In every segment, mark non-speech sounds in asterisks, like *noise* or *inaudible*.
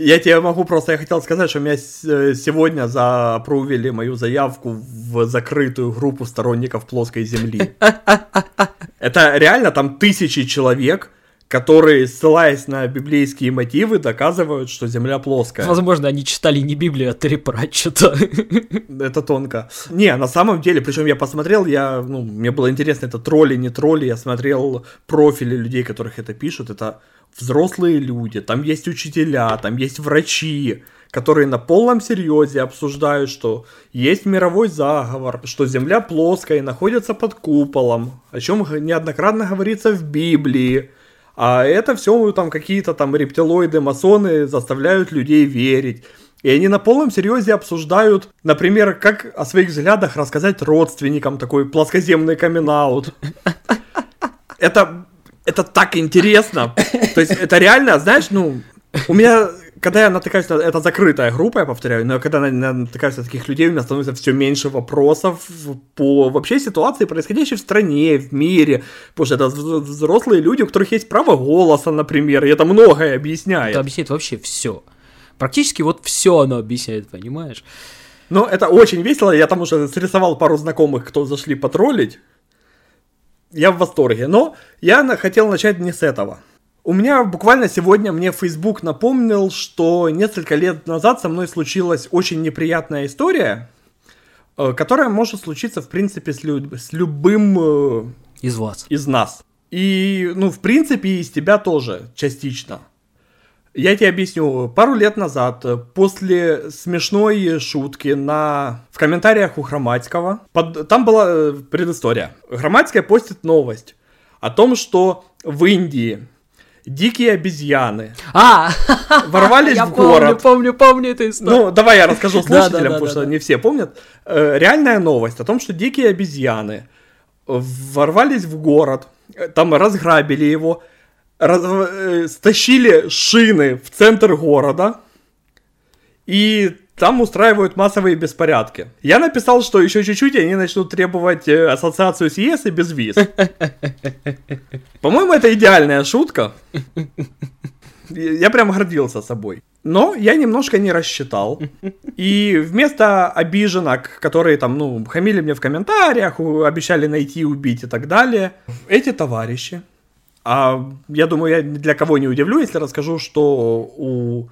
Я тебе могу просто, я хотел сказать, что меня с- сегодня запрувили мою заявку в закрытую группу сторонников плоской земли. *laughs* Это реально там тысячи человек, которые, ссылаясь на библейские мотивы, доказывают, что земля плоская. Возможно, они читали не Библию, а Терри Пратчета. *laughs* Это тонко. Не, на самом деле, причем я посмотрел, я, ну, мне было интересно, это тролли, не тролли, я смотрел профили людей, которых это пишут, это взрослые люди, там есть учителя, там есть врачи, которые на полном серьезе обсуждают, что есть мировой заговор, что Земля плоская и находится под куполом, о чем неоднократно говорится в Библии. А это все там какие-то там рептилоиды, масоны заставляют людей верить. И они на полном серьезе обсуждают, например, как о своих взглядах рассказать родственникам такой плоскоземный камин. Это, это так интересно. То есть это реально, знаешь, ну, у меня, когда я натыкаюсь на... Это закрытая группа, я повторяю, но когда я натыкаюсь на таких людей, у меня становится все меньше вопросов по вообще ситуации, происходящей в стране, в мире. Потому что это взрослые люди, у которых есть право голоса, например, и это многое объясняет. Это объясняет вообще все. Практически вот все оно объясняет, понимаешь? Ну, это очень весело. Я там уже срисовал пару знакомых, кто зашли потроллить. Я в восторге. Но я хотел начать не с этого. У меня буквально сегодня мне Facebook напомнил, что несколько лет назад со мной случилась очень неприятная история, э, которая может случиться, в принципе, с, лю- с любым э, из вас. Из нас. И, ну, в принципе, из тебя тоже частично. Я тебе объясню. Пару лет назад, э, после смешной шутки на... в комментариях у Громадского, под... там была предыстория. Громадская постит новость о том, что в Индии дикие обезьяны. А! *laughs* Ворвались я в помню, город. помню, помню эту историю. Ну, давай я расскажу *laughs* слушателям, потому что не все помнят. Э, Реальная новость о том, что дикие обезьяны ворвались в город, э, там разграбили его, раз- э, стащили шины в центр города и там устраивают массовые беспорядки. Я написал, что еще чуть-чуть и они начнут требовать э, ассоциацию с ЕС и без виз. *laughs* По-моему, это идеальная шутка. Я прям гордился собой. Но я немножко не рассчитал. *laughs* И вместо обиженок, которые там, ну, хамили мне в комментариях, обещали найти, убить и так далее, эти товарищи, а я думаю, я для кого не удивлю, если расскажу, что у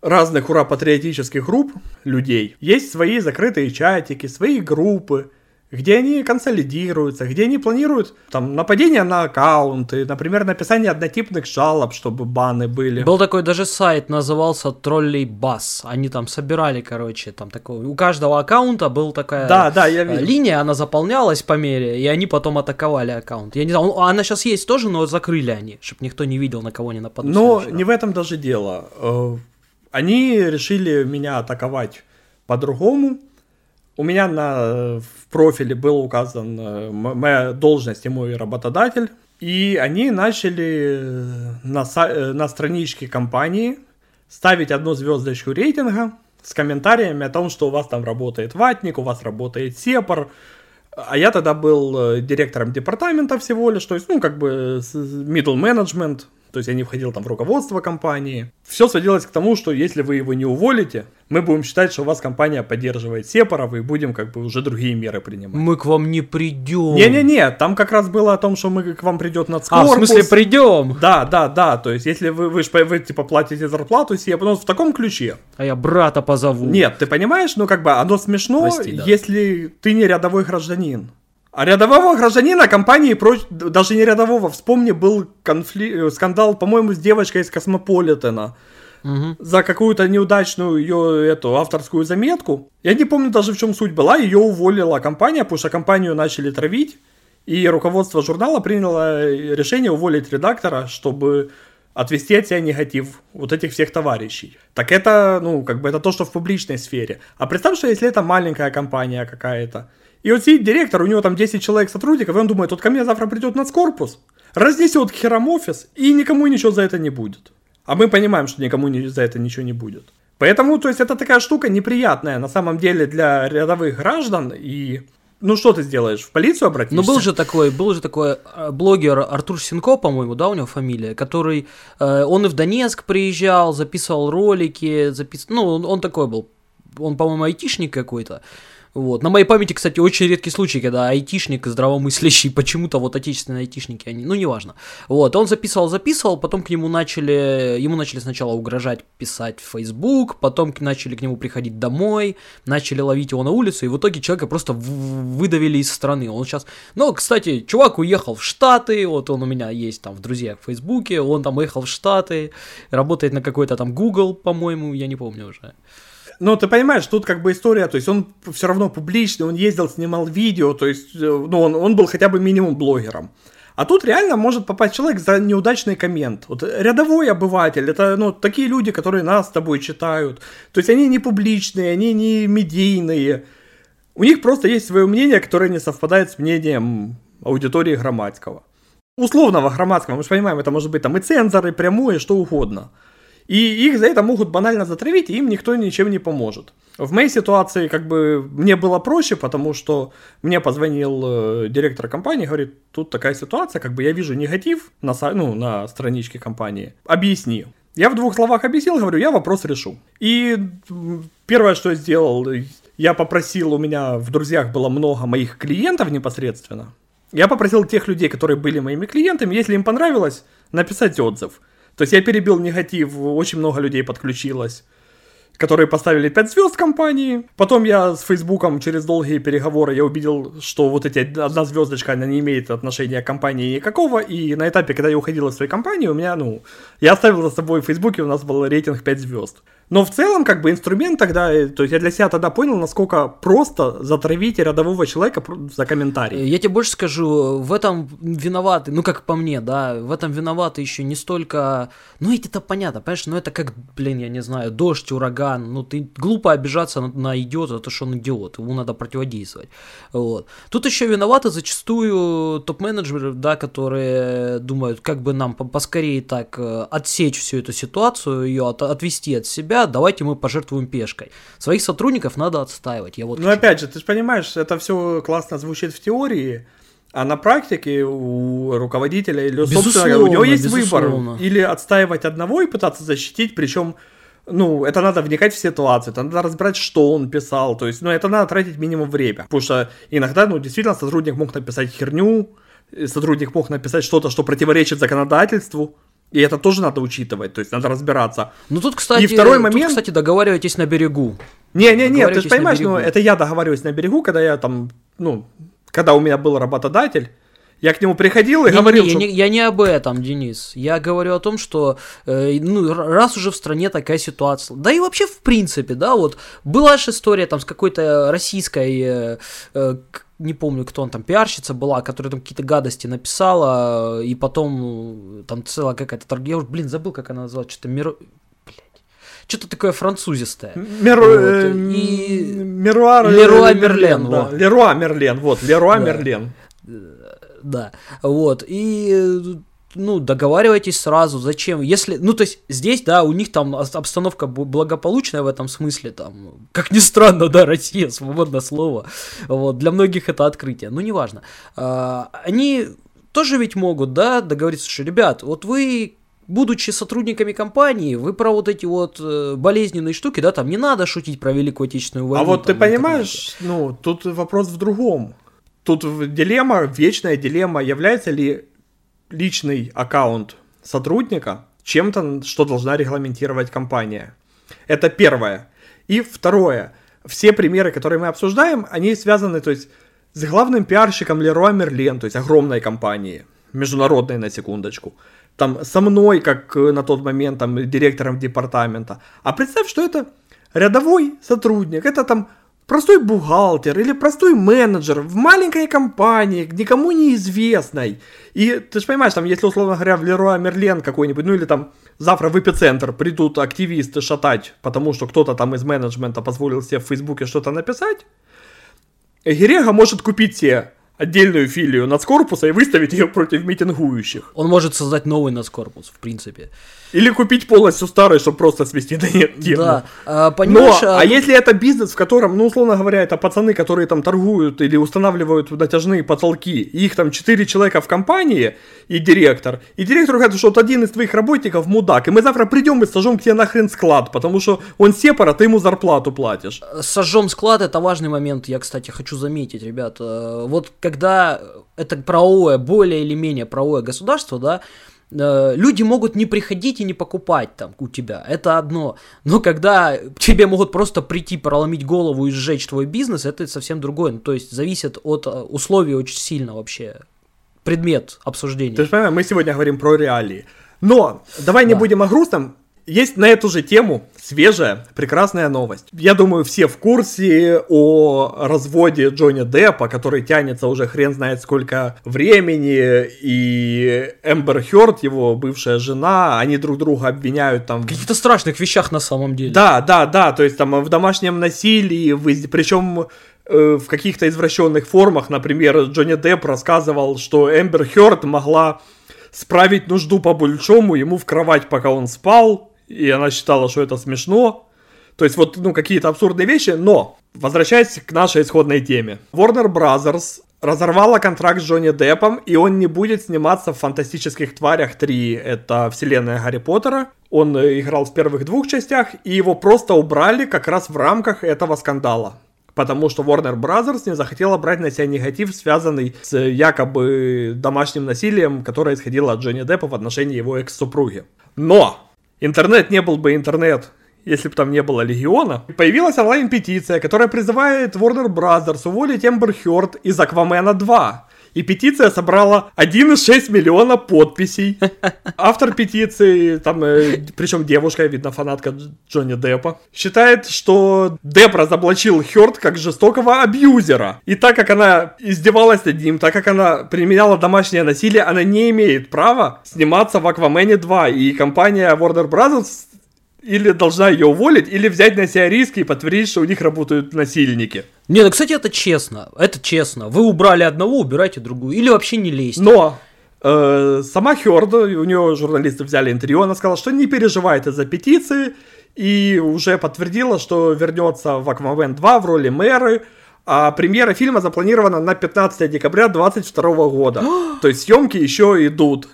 разных ура-патриотических групп людей есть свои закрытые чатики, свои группы, где они консолидируются, где они планируют там нападение на аккаунты, например, написание однотипных жалоб, чтобы баны были. Был такой даже сайт, назывался Троллей Бас. Они там собирали, короче, там такой. У каждого аккаунта был такая Да, да, я э, видел. линия, она заполнялась по мере, и они потом атаковали аккаунт. Я не знаю, он- она сейчас есть тоже, но закрыли они, чтобы никто не видел, на кого они нападут. Но не в этом даже дело. Э, Они решили меня атаковать по-другому. У меня на, в профиле был указан э, моя должность и мой работодатель. И они начали э, на, э, на страничке компании ставить одну звездочку рейтинга с комментариями о том, что у вас там работает ватник, у вас работает сепар. А я тогда был директором департамента всего лишь, то есть, ну, как бы middle management, то есть я не входил там в руководство компании. Все сводилось к тому, что если вы его не уволите, мы будем считать, что у вас компания поддерживает сепаров, и будем как бы уже другие меры принимать. Мы к вам не придем. Не-не-не, там как раз было о том, что мы к вам придет А, в нацкорпус. смысле, придем. Да, да, да, то есть если вы, вы, по- вы типа платите зарплату себе, ну, в таком ключе. А я брата позову. Нет, ты понимаешь, ну как бы оно смешно, Прости, да. если ты не рядовой гражданин. А рядового гражданина компании, проч- даже не рядового, вспомни, был конфли- э, скандал, по-моему, с девочкой из Космополитена Мгм. за какую-то неудачную ее эту авторскую заметку. Я не помню даже в чем суть была, ее уволила компания, потому что компанию начали травить, и руководство журнала приняло решение уволить редактора, чтобы отвести от себя негатив вот этих всех товарищей. Так это, ну, как бы это то, что в публичной сфере. А представь, что если это маленькая компания какая-то, и вот сидит директор, у него там 10 человек сотрудников, и он думает, вот ко мне завтра придет нацкорпус, разнесет к херам офис, и никому ничего за это не будет. А мы понимаем, что никому ни- за это ничего не будет. Поэтому, то есть, это такая штука неприятная на самом деле для рядовых граждан, и ну что ты сделаешь? В полицию обратишься? Ну был же такой, был же такой э, блогер Артур Синко, по-моему, да, у него фамилия, который, э, он и в Донецк приезжал, записывал ролики, запис... ну он, он такой был, он, по-моему, айтишник какой-то, вот. На моей памяти, кстати, очень редкий случай, когда айтишник здравомыслящий, *laughs* почему-то вот отечественные айтишники, они, ну, неважно. Вот, он записывал, записывал, потом к нему начали, ему начали сначала угрожать писать в Facebook, потом начали к нему приходить домой, начали ловить его на улицу, и в итоге человека просто выдавили из страны. Он сейчас, ну, кстати, чувак уехал в Штаты, вот он у меня есть там в друзьях в Фейсбуке, он там уехал в Штаты, работает на какой-то там Google, по-моему, я не помню уже. Ну, ты понимаешь, тут как бы история, то есть он все равно публичный, он ездил, снимал видео, то есть, э, ну, он, он был хотя бы минимум блогером. А тут реально может попасть человек за неудачный коммент. Вот рядовой обыватель, это ну, такие люди, которые нас с тобой читают. То есть они не публичные, они не медийные. У них просто есть свое мнение, которое не совпадает с мнением аудитории Громадского. Условного Громадского, мы же понимаем, это может быть там и цензоры, прямое, что угодно. И их за это могут банально затравить, и им никто ничем не поможет. В моей ситуации как бы мне было проще, потому что мне позвонил э, директор компании, говорит, тут такая ситуация, как бы я вижу негатив на, ну, на страничке компании, объясни. Я в двух словах объяснил, говорю, я вопрос решу. И первое, что я сделал, я попросил, у меня в друзьях было много моих клиентов непосредственно. Я попросил тех людей, которые были моими клиентами, если им понравилось, написать отзыв. То есть я перебил негатив, очень много людей подключилось которые поставили 5 звезд компании. Потом я с Фейсбуком через долгие переговоры я увидел, что вот эти одна звездочка, она не имеет отношения к компании никакого. И на этапе, когда я уходил из своей компании, у меня, ну, я оставил за собой в Фейсбуке, у нас был рейтинг 5 звезд. Но в целом, как бы, инструмент тогда, э, то есть я для себя тогда понял, насколько просто затравить рядового человека за комментарий. Я тебе больше скажу, в этом виноваты, ну, как по мне, да, в этом виноваты еще не столько, ну, это понятно, понимаешь, ну, это как, блин, я не знаю, дождь, ураган, ну, ты глупо обижаться на, на идиота, то, что он идиот, ему надо противодействовать, вот. Тут еще виноваты зачастую топ-менеджеры, да, которые думают, как бы нам поскорее так э, отсечь всю эту ситуацию, ее от, отвести от себя, давайте мы пожертвуем пешкой. Своих сотрудников надо отстаивать. Я вот ну, опять же, ты же понимаешь, это все классно звучит в теории, а на практике у руководителя или собственного у него есть безусловно. выбор. Или отстаивать одного и пытаться защитить, причем ну, это надо вникать в ситуацию, это надо разбирать, что он писал, то есть, ну, это надо тратить минимум время, потому что иногда, ну, действительно, сотрудник мог написать херню, сотрудник мог написать что-то, что противоречит законодательству, и это тоже надо учитывать, то есть надо разбираться. Ну тут, кстати, и второй момент... тут, кстати, договаривайтесь на берегу. Не-не-не, ты же понимаешь, ну это я договариваюсь на берегу, когда я там, ну, когда у меня был работодатель, я к нему приходил и не, говорил, не, что... Я не, я не об этом, Денис. Я говорю о том, что э, ну, раз уже в стране такая ситуация, да и вообще в принципе, да, вот была же история там с какой-то российской э, э, не помню, кто он там, пиарщица была, которая там какие-то гадости написала, и потом там целая какая-то торговля, я уже, блин, забыл, как она называлась, что-то мир... Что-то такое французистое. Мер... Вот. Э, и... Меруа Леруа Мерлен. Да. Леруа Мерлен, вот, Леруа да. Мерлен. Да, вот, и ну, договаривайтесь сразу, зачем, если, ну, то есть, здесь, да, у них там обстановка благополучная в этом смысле, там, как ни странно, да, Россия, свободное слово, вот, для многих это открытие, ну, неважно, а, они тоже ведь могут, да, договориться, что, ребят, вот вы будучи сотрудниками компании, вы про вот эти вот э, болезненные штуки, да, там не надо шутить про Великую Отечественную войну. А вот ты понимаешь, ну, тут вопрос в другом. Тут дилемма, вечная дилемма, является ли личный аккаунт сотрудника чем-то, что должна регламентировать компания. Это первое. И второе. Все примеры, которые мы обсуждаем, они связаны, то есть, с главным пиарщиком Леруа Мерлен, то есть огромной компании, международной на секундочку. Там со мной, как на тот момент, там, директором департамента. А представь, что это рядовой сотрудник, это там простой бухгалтер или простой менеджер в маленькой компании, никому неизвестной. И ты же понимаешь, там, если, условно говоря, в Леруа Мерлен какой-нибудь, ну или там завтра в эпицентр придут активисты шатать, потому что кто-то там из менеджмента позволил себе в Фейсбуке что-то написать, Герега может купить себе отдельную филию нацкорпуса и выставить ее против митингующих. Он может создать новый нацкорпус, в принципе. Или купить полностью старый, чтобы просто свести да нет тему. Да, а, понимаешь... Но, а, а если это бизнес, в котором, ну, условно говоря, это пацаны, которые там торгуют или устанавливают натяжные потолки, их там 4 человека в компании и директор, и директор говорит, что вот один из твоих работников мудак, и мы завтра придем и сожжем к тебе нахрен склад, потому что он сепара, ты ему зарплату платишь. Сожжем склад, это важный момент, я, кстати, хочу заметить, ребят. Э, Вот когда это правовое, более или менее правовое государство, да, э, люди могут не приходить и не покупать там у тебя, это одно. Но когда тебе могут просто прийти, проломить голову и сжечь твой бизнес, это совсем другое. Ну, то есть зависит от э, условий очень сильно вообще. Предмет обсуждения. Ты же понимаешь, мы сегодня говорим про реалии. Но давай не Да. будем о грустном. Есть на эту же тему свежая, прекрасная новость. Я думаю, все в курсе о разводе Джонни Деппа, который тянется уже хрен знает сколько времени, и Эмбер Хёрд, его бывшая жена, они друг друга обвиняют там в В каких-то страшных вещах на самом деле. да, да, да, то есть там в домашнем насилии, причем э, в каких-то извращенных формах, например, Джонни Депп рассказывал, что Эмбер Хёрд могла справить нужду по-большому ему в кровать, пока он спал, и она считала, что это смешно. То есть вот, ну, какие-то абсурдные вещи, но, возвращаясь к нашей исходной теме. Warner Brothers разорвала контракт с Джонни Деппом, и он не будет сниматься в «Фантастических тварях 3». Это вселенная Гарри Поттера. Он э, играл в первых двух частях, и его просто убрали как раз в рамках этого скандала. Потому что Warner Brothers не захотела брать на себя негатив, связанный с якобы домашним насилием, которое исходило от Джонни Деппа в отношении его экс-супруги. Но интернет не был бы интернет, если бы там не было Легиона. Появилась онлайн-петиция, которая призывает Warner Brothers уволить Эмбер Хёрд из Аквамена 2. И петиция собрала 1,6 миллиона подписей. *laughs* Автор петиции, там, э, причем девушка, видно, фанатка Дж- Джонни Деппа, считает, что Депп разоблачил Хёрд как жестокого абьюзера. И так как она издевалась над ним, так как она применяла домашнее насилие, она не имеет права сниматься в Аквамене 2. И компания Warner Brothers или должна ее уволить, или взять на себя риски и подтвердить, что у них работают насильники. Не, ну, кстати, это честно. Это честно. Вы убрали одного, убирайте другую. Или вообще не лезьте. Но э, сама Хёрд, у нее журналисты взяли интервью, она сказала, что не переживает из-за петиции, и уже подтвердила, что вернется в Аквамен 2 в роли мэры, а премьера фильма запланирована на 15 декабря 2022 года. *gasps* То есть съемки еще идут.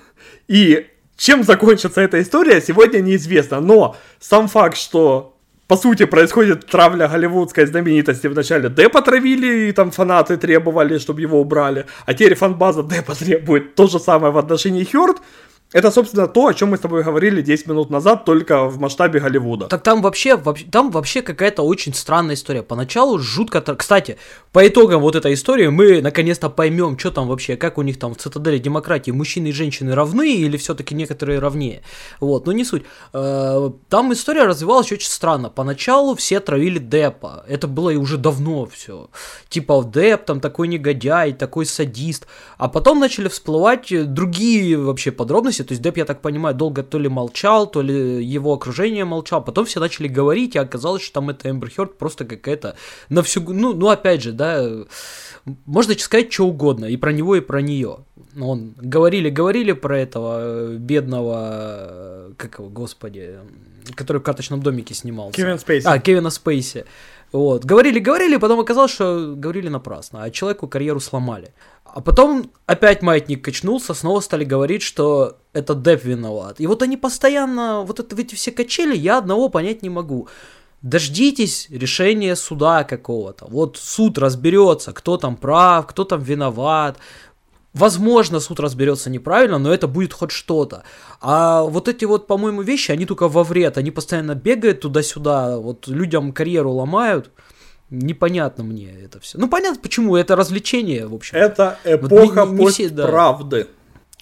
И чем закончится эта история, сегодня неизвестно. Но сам факт, что по сути, происходит травля голливудской знаменитости. Вначале Деппа травили, и там фанаты требовали, чтобы его убрали. А теперь фанбаза Деппа требует то же самое в отношении Хёрд. Это, собственно, то, о чем мы с тобой говорили 10 минут назад, только в масштабе Голливуда. Так там вообще, вообще, там вообще какая-то очень странная история. Поначалу жутко... Кстати, по итогам вот этой истории мы наконец-то поймем, что там вообще, как у них там в цитадели демократии мужчины и женщины равны или все-таки некоторые равнее. Вот, но не суть. Э, Там история развивалась очень странно. Поначалу все травили Деппа. Это было и уже давно все. Типа Депп там такой негодяй, такой садист. А потом начали всплывать другие вообще подробности. То есть Депп, я так понимаю, долго то ли молчал, то ли его окружение молчал. Потом все начали говорить, и оказалось, что там это Эмбер Хёрд просто какая-то на всю... Ну, ну, опять же, да, э, можно сказать что угодно, и про него, и про нее. Он говорили, говорили про этого э, бедного, э, как его, господи, который в карточном домике снимался. Кевин Спейси. А, Кевина Спейси. Вот. Говорили, говорили, потом оказалось, что говорили напрасно, а человеку карьеру сломали. А потом опять маятник качнулся, снова стали говорить, что это Деп виноват. И вот они постоянно, вот это, эти все качели, я одного понять не могу. Дождитесь решения суда какого-то. Вот суд разберется, кто там прав, кто там виноват. Возможно, суд разберется неправильно, но это будет хоть что-то. А вот эти вот, по-моему, вещи, они только во вред. Они постоянно бегают туда-сюда, вот людям карьеру ломают. Непонятно мне это все. Ну, понятно, почему. Это развлечение, в общем, Это Вот эпоха не- не все, да. постправды.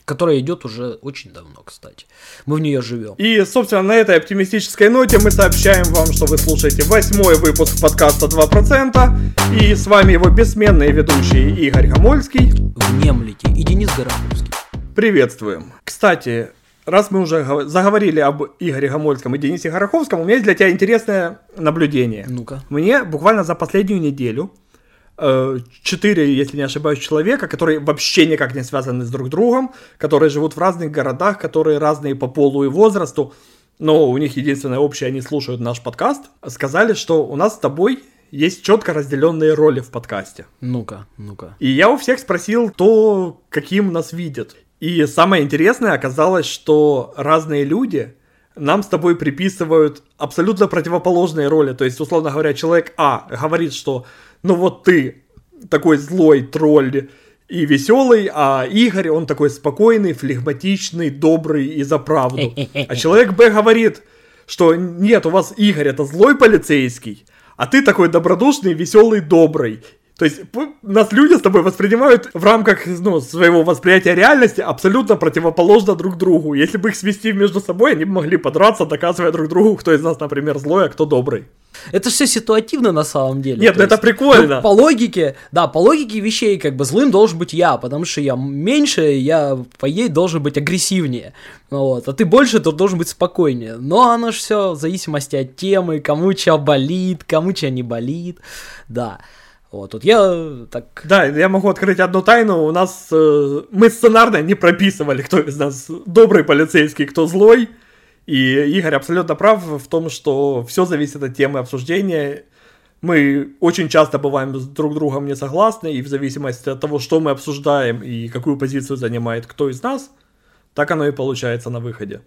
которое идет уже очень давно, кстати. Мы в нее живем. И, собственно, на этой оптимистической ноте мы сообщаем вам, что вы слушаете восьмой выпуск подкаста 2%. И с вами его бессменные ведущие Игорь Гомольский. Внемлите. И Денис Гороховский. Приветствуем. Кстати, раз мы уже гов- заговорили об Игоре Гомольском и Денисе Гороховском, у меня есть для тебя интересное наблюдение. Ну-ка. Мне буквально за последнюю неделю э, четыре, если не ошибаюсь, человека, которые вообще никак не связаны с друг другом, которые живут в разных городах, которые разные по полу и возрасту, но у них единственное общее, они слушают наш подкаст, сказали, что у нас с тобой есть четко разделенные роли в подкасте. Ну-ка, ну-ка. И я у всех спросил, кто каким нас видит. И самое интересное оказалось, что разные люди нам с тобой приписывают абсолютно противоположные роли. То есть, условно говоря, человек А говорит, что ну вот ты такой злой тролль и веселый, а Игорь, он такой спокойный, флегматичный, добрый и за правду. А человек Б говорит, что нет, у вас Игорь это злой полицейский, а ты такой добродушный, веселый, добрый. То есть нас люди с тобой воспринимают в рамках ну, своего восприятия реальности абсолютно противоположно друг другу. Если бы их свести между собой, они бы могли подраться, доказывая друг другу, кто из нас, например, злой, а кто добрый. Это все ситуативно на самом деле. Нет, ну это прикольно. Ну, по логике, да, по логике вещей, как бы злым должен быть я, потому что я меньше, я по ей должен быть агрессивнее. Вот, а ты больше, то должен быть спокойнее. Но оно же все в зависимости от темы, кому что болит, кому что не болит. Да. Вот, тут я так... Да, я могу открыть одну тайну. У нас... Э, мы сценарно не прописывали, кто из нас добрый полицейский, кто злой. И Игорь абсолютно прав в том, что все зависит от темы обсуждения. Мы очень часто бываем с друг другом не согласны, и в зависимости от того, что мы обсуждаем и какую позицию занимает кто из нас, так оно и получается на выходе.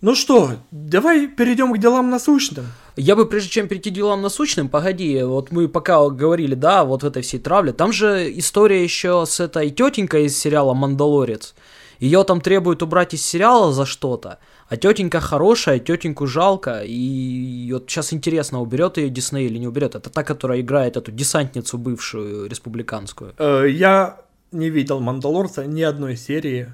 Ну что, давай перейдем к делам насущным. Я бы, прежде чем перейти к делам насущным, погоди, вот мы пока говорили, да, вот в этой всей травле, там же история еще с этой тетенькой из сериала «Мандалорец». Ее там требуют убрать из сериала за что-то, а тетенька хорошая, тетеньку жалко, и вот сейчас интересно, уберет ее Дисней или не уберет. Это та, которая играет эту десантницу бывшую республиканскую. Э, я не видел Мандалорца ни одной серии.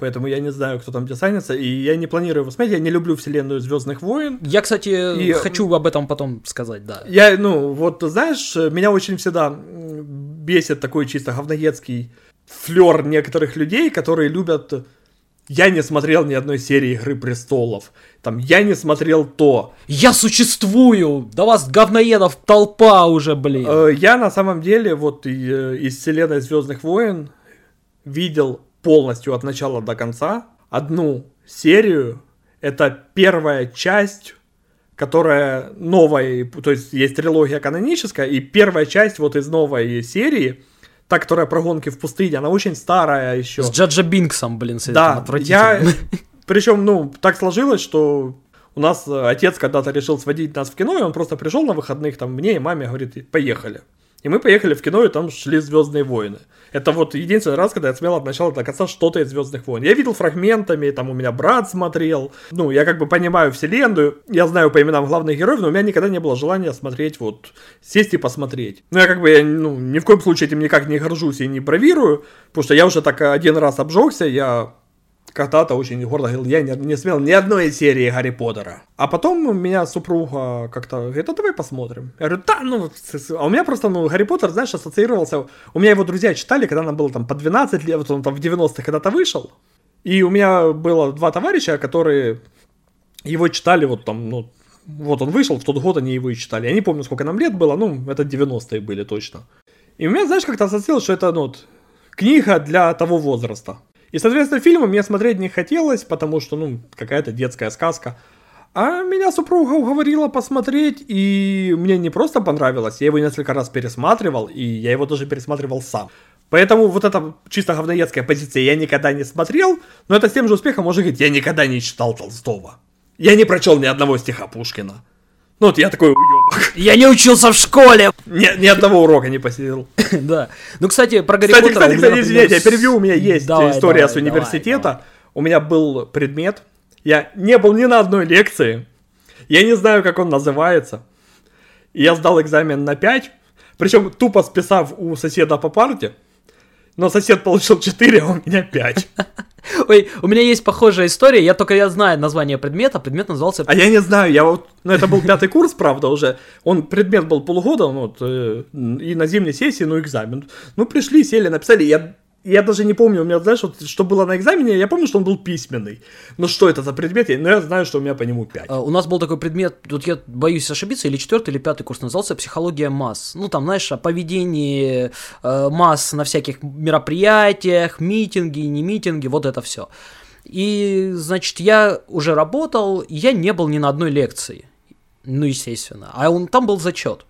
Поэтому я не знаю, кто там десантится, и я не планирую его смотреть. Я не люблю вселенную Звездных войн. Я, кстати, и... хочу об этом потом сказать, да. Я, ну, вот, знаешь, меня очень всегда бесит такой чисто говноедский флер некоторых людей, которые любят я не смотрел ни одной серии Игры престолов. Там, я не смотрел то. Я существую! Да вас говноедов толпа уже, блин. Э, я на самом деле вот э, из вселенной Звездных войн видел полностью от начала до конца одну серию. Это первая часть, которая новая, то есть есть трилогия каноническая, и первая часть вот из новой серии, та, которая про гонки в пустыне, она очень старая еще. С Джаджа Бинксом, блин, с да, я, *laughs* причем, ну, так сложилось, что у нас отец когда-то решил сводить нас в кино, и он просто пришел на выходных, там, мне и маме говорит, поехали. И мы поехали в кино, и там шли Звездные войны. Это вот единственный раз, когда я смотрел от начала до конца что-то из Звездных войн. Я видел фрагментами, там у меня брат смотрел. Ну, я как бы понимаю вселенную, я знаю по именам главных героев, но у меня никогда не было желания смотреть, вот, сесть и посмотреть. Ну, я как бы, я, ну, ни в коем случае этим никак не горжусь и не бравирую, потому что я уже так один раз обжегся, я когда-то очень гордо говорил, я не, не смел ни одной серии Гарри Поттера. А потом у меня супруга как-то говорит, а давай посмотрим. Я говорю, да, ну, а у меня просто, ну, Гарри Поттер, знаешь, ассоциировался, у меня его друзья читали, когда нам было там по 12 лет, вот он там в 90-х когда-то вышел. И у меня было два товарища, которые его читали вот там, ну, вот он вышел, в тот год они его и читали. Я не помню, сколько нам лет было, ну, это 90-е были точно. И у меня, знаешь, как-то ассоциировалось, что это, ну, книга для того возраста. И, соответственно, фильмы мне смотреть не хотелось, потому что, ну, какая-то детская сказка. А меня супруга уговорила посмотреть, и мне не просто понравилось, я его несколько раз пересматривал, и я его тоже пересматривал сам. Поэтому вот эта чисто говноедская позиция я никогда не смотрел, но это с тем же успехом можно говорить, я никогда не читал Толстого. Я не прочел ни одного стиха Пушкина. Ну вот я такой уебок. Я не учился в школе. Ни, ни одного урока не посидел. *laughs* да. Ну, кстати, про Гарри Кстати, Поттера... Кстати, кстати, извините, я перебью, у меня есть давай, история давай, с университета. Давай. У меня был предмет, я не был ни на одной лекции, я не знаю, как он называется. я сдал экзамен на 5, причем тупо списав у соседа по парте, но сосед получил 4, а у меня 5. *laughs* Ой, у меня есть похожая история, я только я знаю название предмета, предмет назывался... А я не знаю, я вот, ну это был пятый курс, правда, уже, он, предмет был полгода, ну, вот, э, и на зимней сессии, ну, экзамен. Ну, пришли, сели, написали, я я даже не помню, у меня, знаешь, вот, что было на экзамене, я помню, что он был письменный. Но что это за предмет, но я знаю, что у меня по нему 5. А, у нас был такой предмет, тут я боюсь ошибиться, или четвертый, или пятый курс назывался «Психология масс». Ну, там, знаешь, о поведении э, масс на всяких мероприятиях, митинги, не митинги, вот это все. И, значит, я уже работал, я не был ни на одной лекции. Ну, естественно. А он, там был зачет.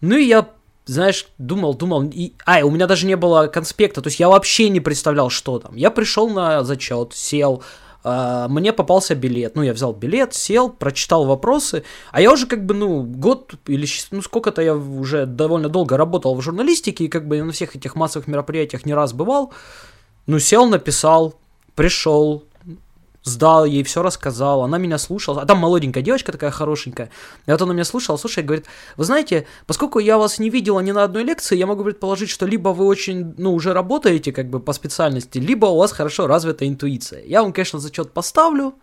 Ну, и я знаешь, думал, думал, и, а, у меня даже не было конспекта, то есть я вообще не представлял, что там. Я пришел на зачет, сел, э, мне попался билет, ну, я взял билет, сел, прочитал вопросы, а я уже как бы, ну, год или, ну, сколько-то я уже довольно долго работал в журналистике, и как бы на всех этих массовых мероприятиях не раз бывал, ну, сел, написал, пришел, сдал ей, все рассказал, она меня слушала, а там молоденькая девочка такая хорошенькая, и вот она меня слушала, слушай, говорит, вы знаете, поскольку я вас не видела ни на одной лекции, я могу предположить, что либо вы очень, ну, уже работаете как бы по специальности, либо у вас хорошо развита интуиция. Я вам, конечно, зачет поставлю,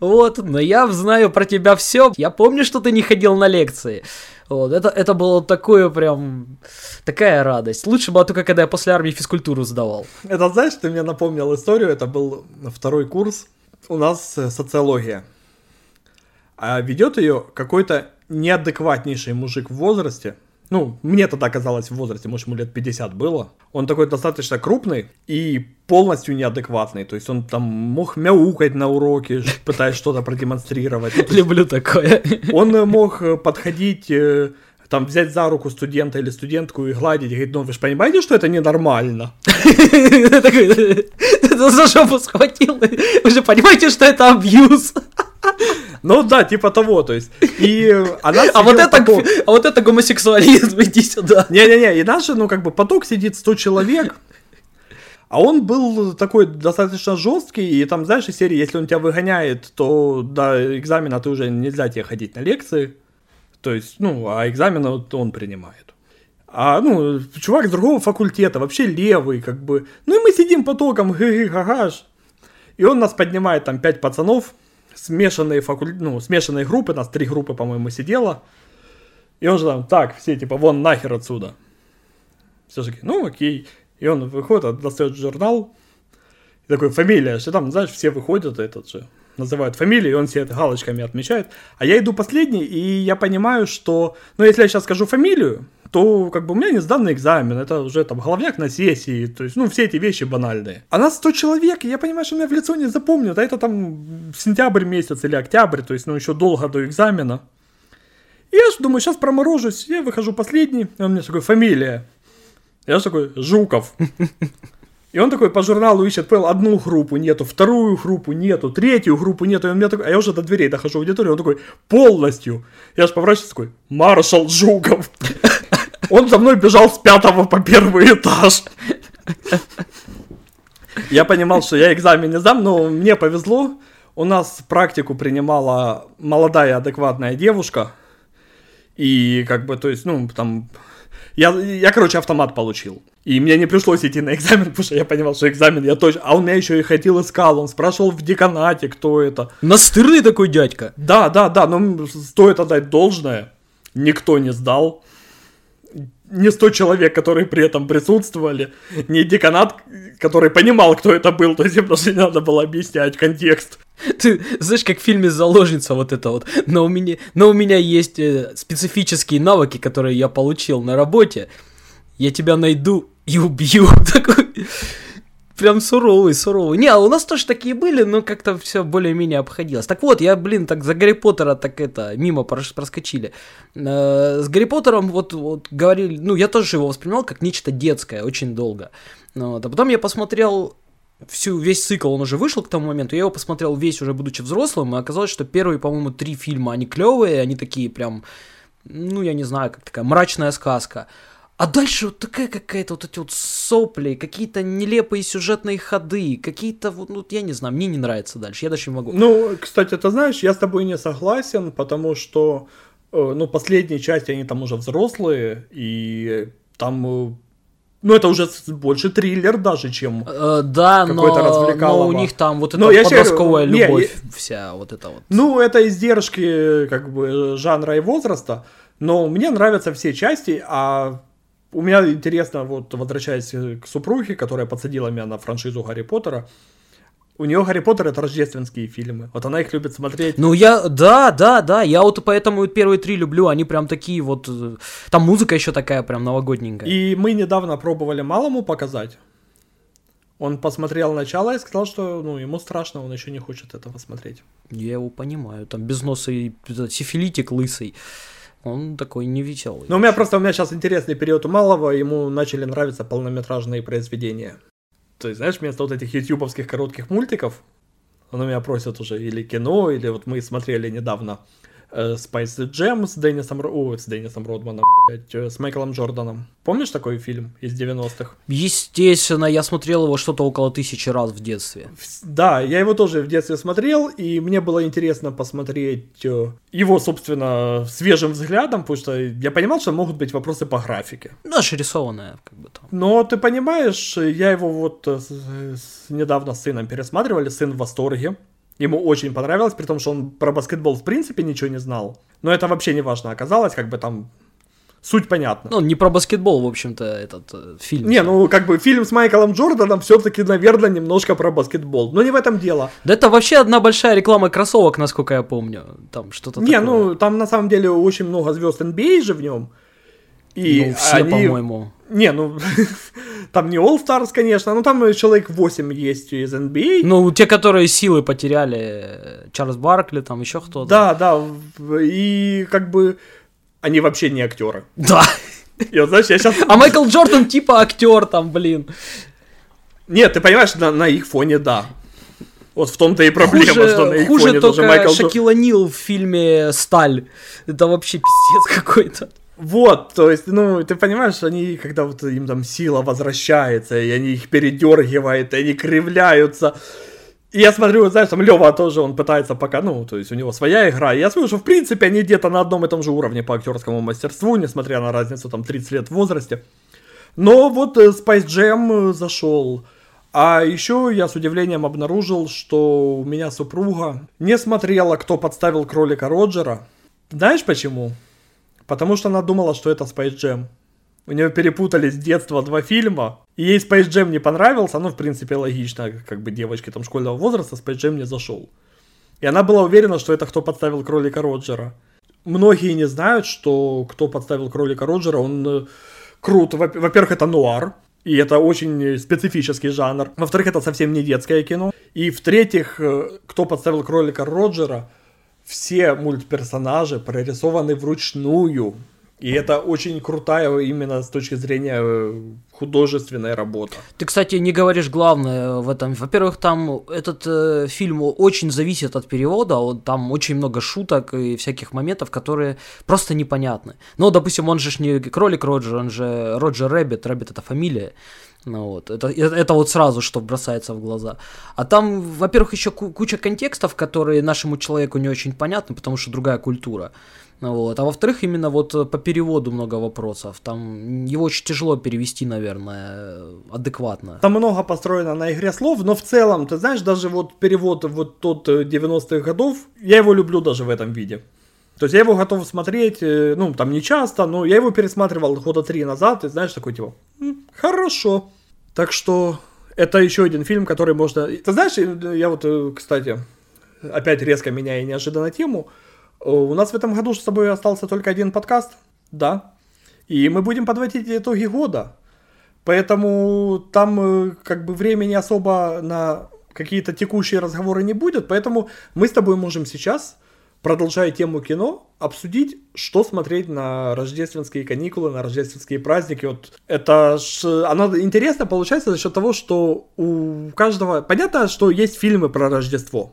вот, но я знаю про тебя все, я помню, что ты не ходил на лекции. Вот, это, это было такое прям, такая радость. Лучше было только, когда я после армии физкультуру сдавал. Это, знаешь, ты мне напомнил историю, это был второй курс, у нас э, социология. А ведет ее какой-то неадекватнейший мужик в возрасте. Ну, мне тогда казалось в возрасте, может, ему лет 50 было. Он такой достаточно крупный и полностью неадекватный. То есть он там мог мяукать на уроке, пытаясь что-то продемонстрировать. *laughs* Люблю такое. Он э, мог э, подходить там взять за руку студента или студентку и гладить, и говорить, ну вы же понимаете, что это ненормально? *laughs* За жопу схватил, вы же понимаете, что это абьюз? Ну да, типа того, то есть. И она а вот это, поток... а вот это гомосексуализм, *laughs* иди сюда. Не-не-не, и наш, ну как бы поток сидит 100 человек, а он был такой достаточно жесткий, и там, знаешь, из серии, если он тебя выгоняет, то до экзамена ты уже нельзя тебе ходить на лекции. То есть, ну, а экзамен вот он принимает. А, ну, чувак с другого факультета, вообще левый, как бы. Ну, и мы сидим потоком, гы-гы-гагаш. И он нас поднимает, там, пять пацанов, смешанные, факуль... ну, смешанные группы, нас три группы, по-моему, сидело. И он же там, так, все, типа, вон нахер отсюда. Все таки ну, окей. И он выходит, достает журнал, и такой, фамилия, что там, знаешь, все выходят, этот же, называют фамилии, и он все это галочками отмечает. А я иду последний, и я понимаю, что, ну, если я сейчас скажу фамилию, то как бы у меня не сданный экзамен, это уже там головняк на сессии, то есть, ну, все эти вещи банальные. А нас 100 человек, и я понимаю, что меня в лицо не запомнят, а это там сентябрь месяц или октябрь, то есть, ну, еще долго до экзамена. И я же думаю, сейчас проморожусь, я выхожу последний, и он мне такой, фамилия. Я такой, Жуков. И он такой по журналу ищет, понял, одну группу нету, вторую группу нету, третью группу нету. И он мне такой, а я уже до дверей дохожу в аудиторию, он такой, полностью. Я же поворачиваюсь такой, маршал Жуков. Он за мной бежал с пятого по первый этаж. Я понимал, что я экзамен не сдам, но мне повезло. У нас практику принимала молодая адекватная девушка. И как бы, то есть, ну, там я, я, короче, автомат получил. И мне не пришлось идти на экзамен, *laughs* потому что я понимал, что экзамен я точно... А он меня еще и ходил искал, он спрашивал в деканате, кто это. Настырный такой дядька. Да, да, да, но стоит отдать должное. Никто не сдал не 100 человек, которые при этом присутствовали, не деканат, который понимал, кто это был, то есть им даже не надо было объяснять контекст. Ты знаешь, как в фильме «Заложница» вот это вот, но у меня, но у меня есть э, специфические навыки, которые я получил на работе, я тебя найду и убью. *laughs* Такой прям суровый, суровый. Не, а у нас тоже такие были, но как-то все более-менее обходилось. Так вот, я, блин, так за Гарри Поттера так это, мимо проскочили. Э, с Гарри Поттером вот, вот говорили, ну, я тоже его воспринимал как нечто детское очень долго. Ну вот, а потом я посмотрел всю, весь цикл, он уже вышел к тому моменту, я его посмотрел весь уже будучи взрослым, и оказалось, что первые, по-моему, три фильма, они клевые, они такие прям, ну, я не знаю, как такая мрачная сказка. А дальше вот такая какая-то вот эти вот сопли, какие-то нелепые сюжетные ходы, какие-то вот, ну, я не знаю, мне не нравится дальше, я даже не могу. Ну, кстати, ты знаешь, я с тобой не согласен, потому что, э, ну, последние части, они там уже взрослые, и там э, ну, это уже больше триллер даже, чем э, Да, но, но у них там вот эта подростковая говорю, любовь не, вся, вот это вот. Ну, это издержки, как бы, жанра и возраста, но мне нравятся все части, а У меня интересно, вот возвращаясь к супруге, которая подсадила меня на франшизу Гарри Поттера, у нее Гарри Поттер это рождественские фильмы. Вот она их любит смотреть. Ну я, да, да, да, я вот поэтому первые три люблю, они прям такие вот, э, там музыка еще такая прям новогодненькая. И мы недавно пробовали малому показать. Он посмотрел начало и сказал, что ну, ему страшно, он еще не хочет этого смотреть. Я его понимаю, там без носа и сифилитик лысый. Он такой невеселый. Но у меня просто у меня сейчас интересный период у малого, ему начали нравиться полнометражные произведения. То есть, знаешь, вместо вот этих ютубовских коротких мультиков, он у меня просит уже или кино, или вот мы смотрели недавно э, Spice Jam с Деннисом, о, с Деннисом Родманом, блядь, э, с Майклом Джорданом. Помнишь такой фильм из 90-х? Естественно, я смотрел его что-то около тысячи раз в детстве. Да, я его тоже в детстве смотрел, и мне было интересно посмотреть э, его, собственно, свежим взглядом, потому что я понимал, что могут быть вопросы по графике. Наша рисованная, как бы там. Но ты понимаешь, я его вот недавно с сыном пересматривали, сын в восторге. Ему очень понравилось, при том, что он про баскетбол в принципе ничего не знал. Но это вообще не важно оказалось, как бы там суть понятна. Ну, не про баскетбол, в общем-то, этот э, фильм. Не, ну, как бы фильм с Майклом Джорданом все-таки, наверное, немножко про баскетбол. Но не в этом дело. Да это вообще одна большая реклама кроссовок, насколько я помню. Там что-то Не, такое. ну, там на самом деле очень много звезд NBA же в нем. И ну, все, они... по-моему. Не, ну, *laughs* там не All Stars, конечно, но там человек 8 есть из NBA. Ну, те, которые силы потеряли, Чарльз Баркли, там еще кто-то. Да, да, и как бы они вообще не актеры. Да. *laughs* И вот, знаешь, я сейчас... А Майкл Джордан типа актер там, блин. Нет, ты понимаешь, на, на их фоне да. Вот в том-то и проблема, хуже, что на их хуже фоне только даже Майкл. Шакила Нил в фильме «Сталь». Это вообще пиздец какой-то. Вот, то есть, ну, ты понимаешь, они, когда вот им там сила возвращается, и они их передергивают, и они кривляются. И я смотрю, знаешь, там Лева тоже, он пытается пока, ну, то есть у него своя игра. И я смотрю, что в принципе они где-то на одном и том же уровне по актерскому мастерству, несмотря на разницу там 30 лет в возрасте. Но вот э, Spice Jam э, зашел. А еще я с удивлением обнаружил, что у меня супруга не смотрела, кто подставил кролика Роджера. Знаешь почему? Потому что она думала, что это Space Jam. У нее перепутали с детства два фильма, и ей Space Jam не понравился, ну, в принципе, логично, как бы девочке там школьного возраста Space Jam не зашел. И она была уверена, что это кто подставил кролика Роджера. Многие не знают, что кто подставил кролика Роджера, он э, крут. Во- Во-первых, это нуар, и это очень специфический жанр. Во-вторых, это совсем не детское кино. И в-третьих, э, кто подставил кролика Роджера, все мультперсонажи прорисованы вручную. И это очень крутая именно с точки зрения э, художественной работы. Ты, кстати, не говоришь главное в этом. Во-первых, там этот э, фильм очень зависит от перевода, вот там очень много шуток и всяких моментов, которые просто непонятны. Ну, допустим, он же не кролик Роджер, он же Роджер Рэббит, Рэббит это фамилия. Ну вот, это, это, вот сразу, что бросается в глаза. А там, во-первых, еще ку- куча контекстов, которые нашему человеку не очень понятны, потому что другая культура. Ну Вот. А во-вторых, именно вот э, по переводу много вопросов. Там его очень тяжело перевести, наверное, адекватно. Там много построено на игре слов, но в целом, ты знаешь, даже вот перевод вот тот э, 90-х годов, я его люблю даже в этом виде. То есть я его готов смотреть, э, ну, там не часто, но я его пересматривал года три назад, и знаешь, такой типа, «М, хорошо. Так что это еще один фильм, который можно... Ты знаешь, я вот, э, кстати, опять резко меняя неожиданно тему, э, у нас в этом году с тобой остался только один подкаст, да, и мы будем подводить итоги года. Поэтому там э, как бы времени особо на какие-то текущие разговоры не будет, поэтому мы с тобой можем сейчас, продолжая тему кино, обсудить, что смотреть на рождественские каникулы, на рождественские праздники. Вот это ж, оно интересно получается за счет того, что у каждого... Понятно, что есть фильмы про Рождество,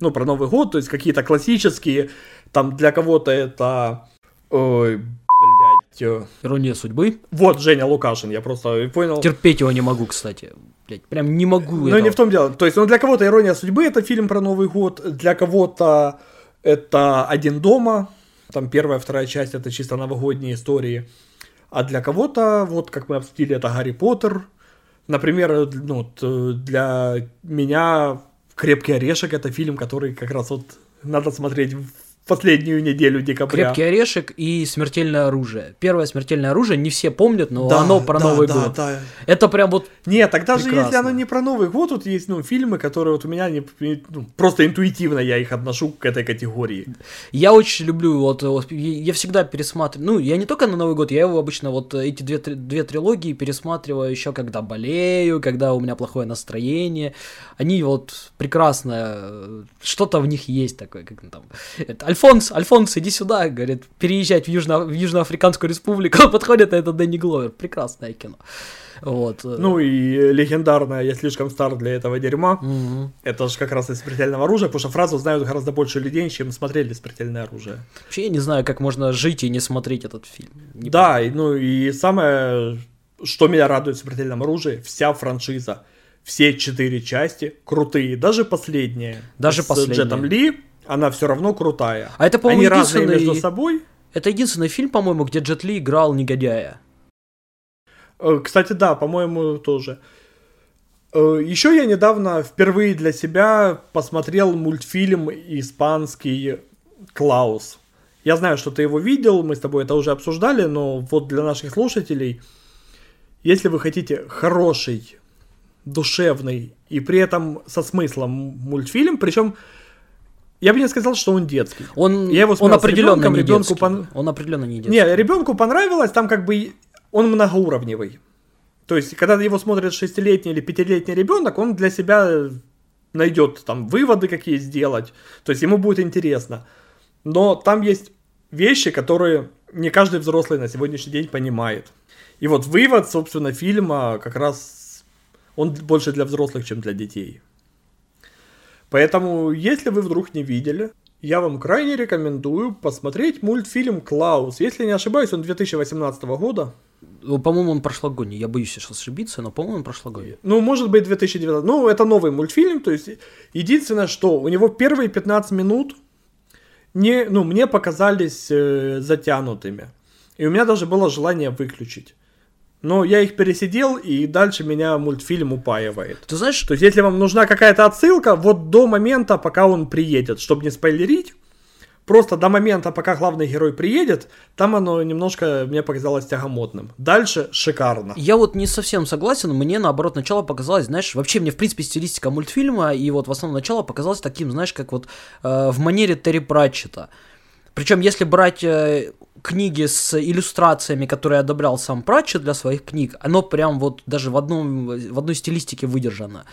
ну, про Новый год, то есть какие-то классические, там для кого-то это... Ой, блядь, э, Ирония судьбы. вот Женя Лукашин, я просто понял. Терпеть его не могу, кстати. Блять, прям не могу. Этого. не в том дело. То есть, ну, для кого-то «Ирония судьбы» — это фильм про Новый год, для кого-то это «Один дома», там первая, вторая часть — это чисто новогодние истории, а для кого-то, вот как мы обсудили, это «Гарри Поттер». Например, ну, вот, э, для меня «Крепкий орешек» — это фильм, который как раз вот надо смотреть последнюю неделю декабря. Крепкий орешек и смертельное оружие. Первое смертельное оружие не все помнят, но Да, оно про да, Новый да, год. да. Это прям вот Нет, тогда же если Прекрасно. оно не про Новый год, тут есть ну, фильмы, которые вот у меня не, ну, просто интуитивно я их отношу к этой категории. Я очень люблю, вот, я всегда пересматриваю, ну, я не только на Новый год, я его обычно, вот, эти две, две трилогии пересматриваю еще, когда болею, когда у меня плохое настроение, они вот прекрасно, э, что-то в них есть такое, как там, это, Альфонс, Альфонс, иди сюда, говорит, переезжать в, Южно, в Южноафриканскую республику, *laughs* подходит, это Дэнни Гловер, прекрасное кино, вот. Ну и легендарная «Я слишком стар для этого дерьма». мгм. Это же как раз из «Смертельного оружия», потому что фразу знают гораздо больше людей, чем смотрели «Смертельное оружие». Вообще я не знаю, как можно жить и не смотреть этот фильм. Не Да, и, ну и самое, что меня радует в «Смертельном оружии», вся франшиза, все четыре части крутые, даже последняя. Даже с последняя. Джетом Ли, она все равно крутая. А это, Они по-моему, разные единственный... между собой. Это единственный фильм, по-моему, где Джет Ли играл негодяя. Э, Кстати, да, по-моему, тоже. Еще я недавно впервые для себя посмотрел мультфильм испанский «Клаус». Я знаю, что ты его видел, мы с тобой это уже обсуждали, но вот для наших слушателей, если вы хотите хороший, душевный и при этом со смыслом мультфильм, причем я бы не сказал, что он детский. Он, Я его он определенно ребенком, не ребенку детский. пон- Он определенно не детский. Не, ребенку понравилось, там как бы он многоуровневый. То есть, когда его смотрит шестилетний или пятилетний ребенок, он для себя найдет там выводы какие сделать. То есть ему будет интересно. Но там есть вещи, которые не каждый взрослый на сегодняшний день понимает. И вот вывод, собственно, фильма как раз он больше для взрослых, чем для детей. Поэтому, если вы вдруг не видели, я вам крайне рекомендую посмотреть мультфильм «Клаус». Если не ошибаюсь, он 2018 года. Ну, По-моему, он прошлогодний. Я боюсь сейчас ошибиться, но, по-моему, он прошлогодний. Ну, может быть, 2019. Ну, это новый мультфильм. То есть, единственное, что у него первые 15 минут не, ну, мне показались э, затянутыми. И у меня даже было желание выключить. Но я их пересидел, и дальше меня мультфильм упаивает. Ты знаешь, То есть, если вам нужна какая-то отсылка, вот до момента, пока он приедет, чтобы не спойлерить, просто до момента, пока главный герой приедет, там оно немножко мне показалось тягомотным. Дальше шикарно. я вот не совсем согласен. Мне, наоборот, начало показалось, знаешь, вообще мне, в принципе, стилистика мультфильма, и вот в основном начало показалось таким, знаешь, как вот э, в манере Терри Пратчета. Причем, если брать э, книги с иллюстрациями, которые одобрял сам Пратчет для своих книг, оно прям вот даже в, одном, в одной стилистике выдержано.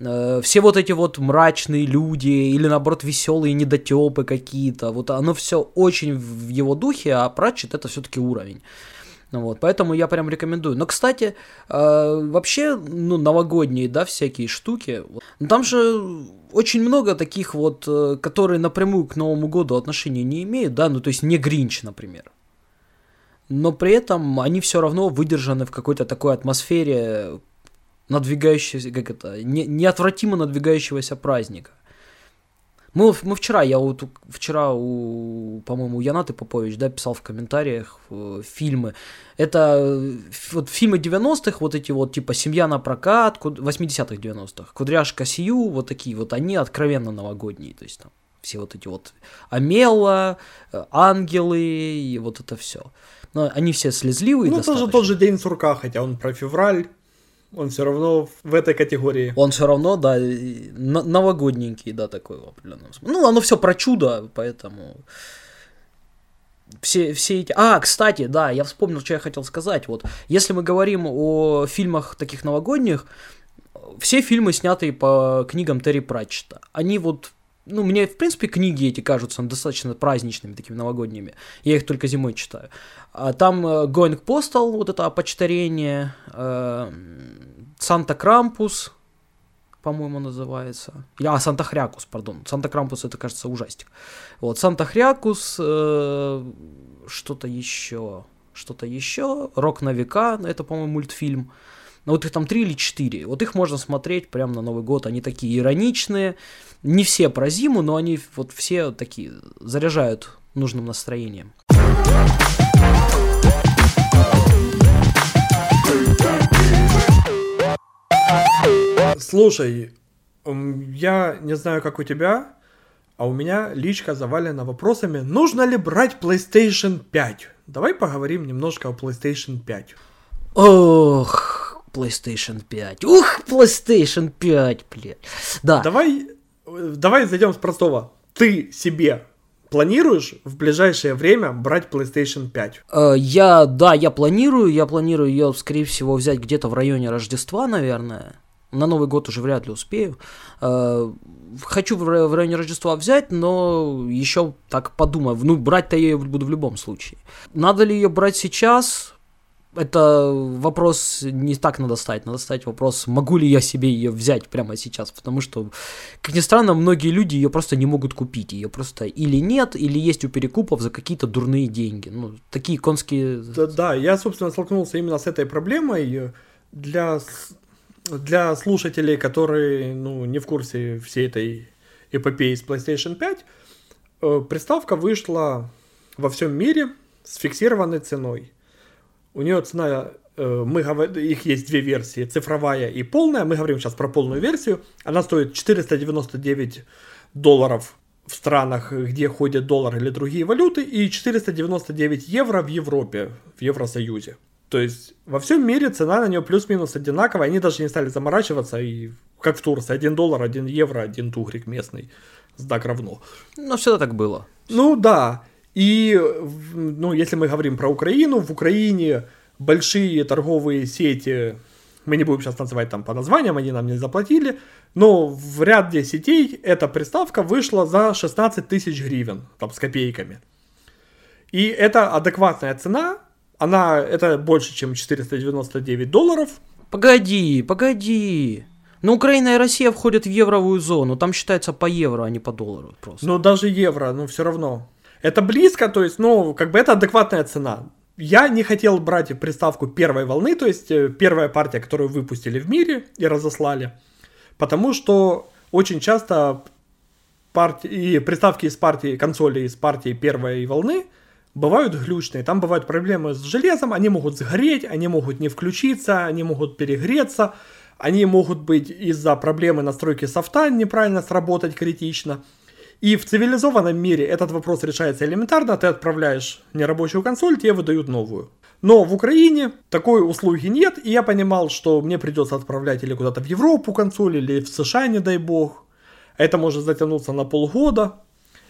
Э, Все вот эти вот мрачные люди или наоборот веселые недотепы какие-то, вот оно все очень в его духе, а Пратчет это все-таки уровень. Ну Вот, поэтому я прям рекомендую. Но, кстати, э, вообще, ну, новогодние, да, всякие штуки. вот, ну, Там же очень много таких вот, э, которые напрямую к Новому году отношения не имеют, да, ну, то есть не Гринч, например. Но при этом они все равно выдержаны в какой-то такой атмосфере надвигающегося, как это, не, неотвратимо надвигающегося праздника. Мы, мы вчера, я вот вчера у, по-моему, Янаты Попович, да, писал в комментариях э, фильмы. Это э, вот фильмы 90-х, вот эти вот, типа «Семья на прокат», ку- 80-х, 90-х, «Кудряшка Сью», вот такие вот, они откровенно новогодние, то есть там все вот эти вот Амела, э, ангелы и вот это все. Но они все слезливые Ну, это же достаточно. тот же день сурка, хотя он про февраль, он все равно в этой категории. Он все равно, да, новогодненький, да, такой в определенном смысле. Ну, оно все про чудо, поэтому все, все эти... А, кстати, да, я вспомнил, что я хотел сказать. Вот, если мы говорим о фильмах таких новогодних, все фильмы, снятые по книгам Терри Пратчета, они вот ну, мне, в принципе, книги эти кажутся достаточно праздничными, такими новогодними. Я их только зимой читаю. А там э, Going Postal, вот это опочтарение, э, Санта Крампус, по-моему, называется. А, Санта Хрякус, пардон. Санта Крампус, это, кажется, ужастик. Вот, Санта Хрякус, э, что-то еще, что-то еще, Рок на века, это, по-моему, мультфильм. Ну, вот их там три или четыре. Вот их можно смотреть прямо на Новый год. Они такие ироничные. Не все про зиму, но они вот все такие заряжают нужным настроением. Слушай, я не знаю, как у тебя, а у меня личка завалена вопросами, нужно ли брать PlayStation 5. Давай поговорим немножко о PlayStation 5. Ох, PlayStation 5. Ух, PlayStation 5, блядь. Да. Давай, давай зайдем с простого. Ты себе планируешь в ближайшее время брать PlayStation 5? Э, я, да, я планирую, я планирую ее, скорее всего, взять где-то в районе Рождества, наверное. На Новый год уже вряд ли успею. Э, хочу в районе Рождества взять, но еще так подумаю. Ну, брать-то я ее буду в любом случае. Надо ли ее брать сейчас? Это вопрос не так надо ставить, надо ставить вопрос, могу ли я себе ее взять прямо сейчас, потому что, как ни странно, многие люди ее просто не могут купить, ее просто или нет, или есть у перекупов за какие-то дурные деньги, ну, такие конские... Да, да, я, собственно, столкнулся именно с этой проблемой, для, для слушателей, которые, ну, не в курсе всей этой эпопеи с PlayStation 5, э, приставка вышла во всем мире с фиксированной ценой. У нее цена, мы говорим, их есть две версии, цифровая и полная. Мы говорим сейчас про полную версию. Она стоит 499 долларов в странах, где ходят доллар или другие валюты, и 499 евро в Европе, в Евросоюзе. То есть во всем мире цена на нее плюс-минус одинаковая, они даже не стали заморачиваться, и как в Турции, 1 доллар, 1 евро, 1 тугрик местный, знак равно. Но всегда так было. Ну да, и, ну, если мы говорим про Украину, в Украине большие торговые сети, мы не будем сейчас называть там по названиям, они нам не заплатили, но в ряде сетей эта приставка вышла за 16 тысяч гривен, там, с копейками. И это адекватная цена, она, это больше, чем 499 долларов. Погоди, погоди. Но Украина и Россия входят в евровую зону, там считается по евро, а не по доллару просто. Ну, даже евро, но все равно. Это близко, то есть, ну, как бы это адекватная цена. Я не хотел брать приставку первой волны, то есть э, первая партия, которую выпустили в мире и разослали, потому что очень часто партии, и приставки из партии, консоли из партии первой волны бывают глючные. Там бывают проблемы с железом, они могут сгореть, они могут не включиться, они могут перегреться, они могут быть из-за проблемы настройки софта неправильно сработать критично. И в цивилизованном мире этот вопрос решается элементарно. Ты отправляешь нерабочую консоль, тебе выдают новую. Но в Украине такой услуги нет, и я понимал, что мне придется отправлять или куда-то в Европу консоль, или в США, не дай бог. Это может затянуться на полгода.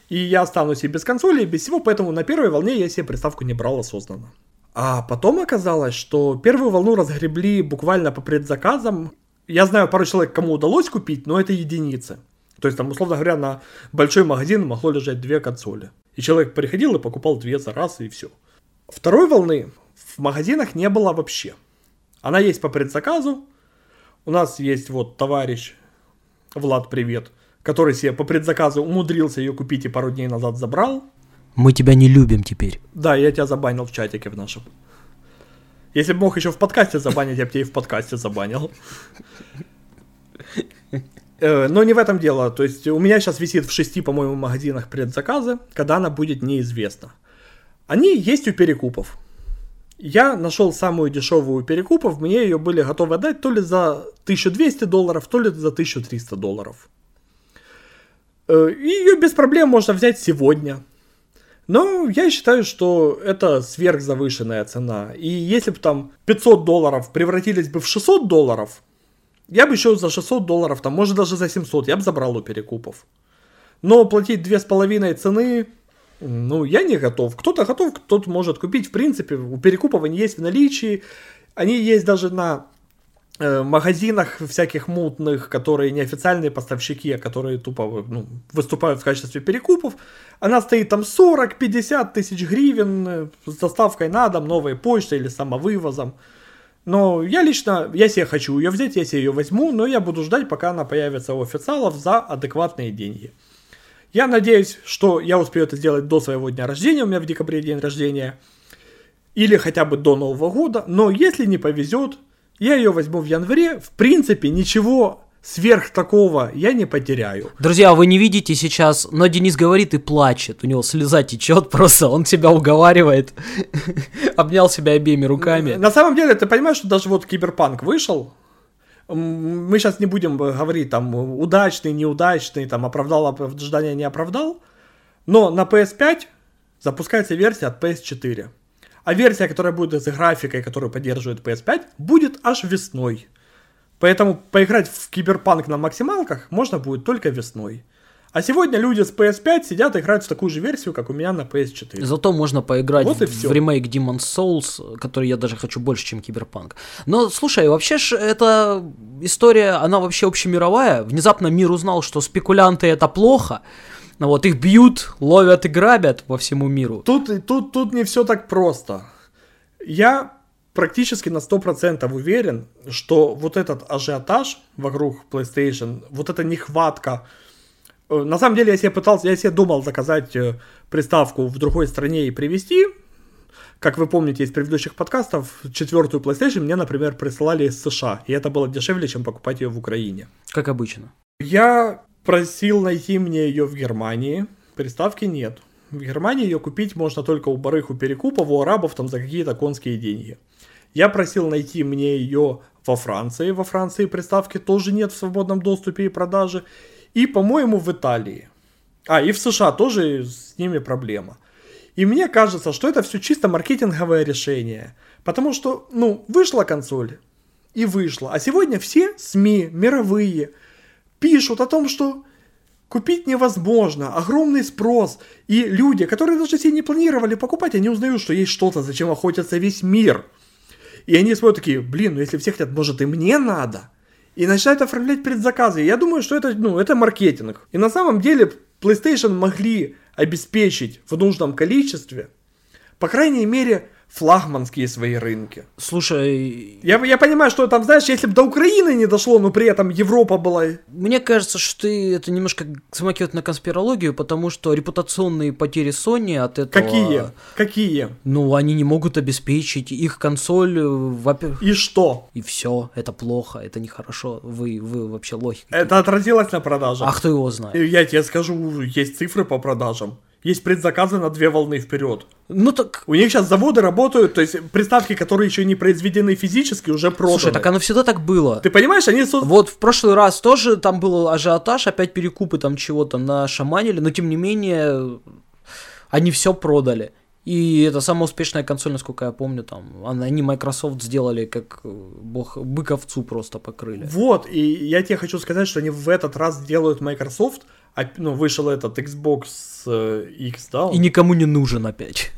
И я останусь и без консоли, и без всего, поэтому на первой волне я себе приставку не брал осознанно. А потом оказалось, что первую волну разгребли буквально по предзаказам. Я знаю пару человек, кому удалось купить, но это единицы. То есть там, условно говоря, на большой магазин могло лежать две консоли. И человек приходил и покупал две за раз, и все. Второй волны в магазинах не было вообще. Она есть по предзаказу. У нас есть вот товарищ, Влад, привет, который себе по предзаказу умудрился ее купить и пару дней назад забрал. Мы тебя не любим теперь. Да, я тебя забанил в чатике в нашем. Если бы мог еще в подкасте забанить, я бы тебя и в подкасте забанил. Э, но не в этом дело. То есть у меня сейчас висит в шести, по-моему, магазинах предзаказы, когда она будет неизвестна. Они есть у перекупов. Я нашел самую дешевую перекупов, мне ее были готовы отдать то ли за 1200 долларов, то ли за 1300 долларов. Э, ее без проблем можно взять сегодня. Но я считаю, что это сверхзавышенная цена. И если бы там 500 долларов превратились бы в 600 долларов, я бы еще за 600 долларов, там, может даже за 700, я бы забрал у перекупов. Но платить две с половиной цены, ну, я не готов. Кто-то готов, кто-то может купить. В принципе, у перекупов они есть в наличии. Они есть даже на э, магазинах всяких мутных, которые неофициальные поставщики, а которые тупо ну, выступают в качестве перекупов. Она стоит там 40-50 тысяч гривен э, с доставкой на дом, новой почтой или самовывозом. Но я лично, я себе хочу ее взять, я себе ее возьму, но я буду ждать, пока она появится у официалов за адекватные деньги. Я надеюсь, что я успею это сделать до своего дня рождения, у меня в декабре день рождения, или хотя бы до Нового года, но если не повезет, я ее возьму в январе, в принципе ничего сверх такого я не потеряю. Друзья, вы не видите сейчас, но Денис говорит и плачет. У него слеза течет *laughs* просто, он себя уговаривает. *laughs* Обнял себя обеими руками. На самом деле, ты понимаешь, что даже вот Киберпанк вышел, мы сейчас не будем говорить там удачный, неудачный, там оправдал ожидания, не оправдал, но на PS5 запускается версия от PS4. А версия, которая будет с графикой, которую поддерживает PS5, будет аж весной. Поэтому поиграть в киберпанк на максималках можно будет только весной. А сегодня люди с PS5 сидят и играют в такую же версию, как у меня на PS4. Зато можно поиграть вот в, в ремейк Demon's Souls, который я даже хочу больше, чем Киберпанк. Но, слушай, вообще ж эта история, она вообще общемировая. Внезапно мир узнал, что спекулянты это плохо. Ну вот их бьют, ловят и грабят по всему миру. Тут, тут, тут не все так просто. Я практически на 100% уверен, что вот этот ажиотаж вокруг PlayStation, вот эта нехватка Э, на самом деле, я себе пытался, я себе думал заказать э, приставку в другой стране и привезти. Как вы помните из предыдущих подкастов, четвертую PlayStation мне, например, присылали из США. И это было дешевле, чем покупать ее в Украине. Как обычно. Я просил найти мне ее в Германии. Приставки нет. В Германии ее купить можно только у барых, у перекупов, у арабов там за какие-то конские деньги. Я просил найти мне ее во Франции. Во Франции приставки тоже нет в свободном доступе и продаже и, по-моему, в Италии. А, и в США тоже с ними проблема. И мне кажется, что это все чисто маркетинговое решение. Потому что, ну, вышла консоль и вышла. А сегодня все СМИ мировые пишут о том, что купить невозможно, огромный спрос. И люди, которые даже себе не планировали покупать, они узнают, что есть что-то, зачем охотятся весь мир. И они смотрят такие, блин, ну если все хотят, может и мне надо и начинают оформлять предзаказы. Я думаю, что это, ну, это маркетинг. И на самом деле PlayStation могли обеспечить в нужном количестве, по крайней мере, флагманские свои рынки. Слушай... Я, я понимаю, что там, знаешь, если бы до Украины не дошло, но при этом Европа была... Мне кажется, что ты это немножко смакивает на конспирологию, потому что репутационные потери Sony от этого... Какие? Какие? Ну, они не могут обеспечить их консоль... Э, во И что? И все, это плохо, это нехорошо. Вы, вы вообще лохи. Это отразилось на продажах. А кто его знает? Я тебе скажу, есть цифры по продажам. Есть предзаказы на две волны вперед. Ну так... У них сейчас заводы работают, то есть приставки, которые еще не произведены физически, уже проданы. Слушай, так оно всегда так было. Ты понимаешь, они... Вот в прошлый раз тоже там был ажиотаж, опять перекупы там чего-то на шаманили, но тем не менее они все продали. И это самая успешная консоль, насколько я помню, там, они Microsoft сделали как э, бог, быковцу просто покрыли. Вот, и я тебе хочу сказать, что они в этот раз делают Microsoft, а, ну, вышел этот Xbox э, X, да? И никому не нужен опять.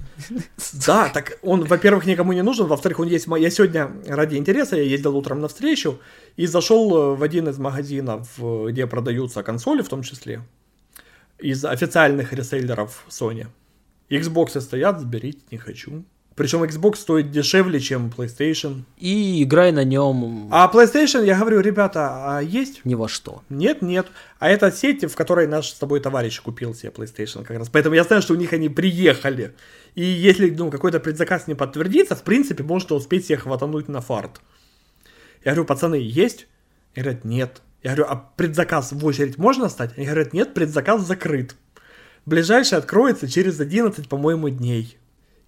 Да, так он, во-первых, никому не нужен, во-вторых, он есть... Я сегодня ради интереса, я ездил утром на встречу и зашел э, в один из магазинов, где продаются консоли в том числе, из официальных ресейлеров Sony. Xbox стоят, заберите, не хочу. Причем Xbox стоит дешевле, чем PlayStation. И играй на нем. А PlayStation, я говорю, ребята, а есть? Ни во что. Нет, нет. А это сеть, в которой наш с тобой товарищ купил себе PlayStation как раз. Поэтому я знаю, что у них они приехали. И если ну, какой-то предзаказ не подтвердится, в принципе, можно успеть себе хватануть на фарт. Я говорю, пацаны, есть? И говорят, нет. Я говорю, а предзаказ в очередь можно стать? Они говорят, нет, предзаказ закрыт. Ближайший откроется через 11, по-моему, дней.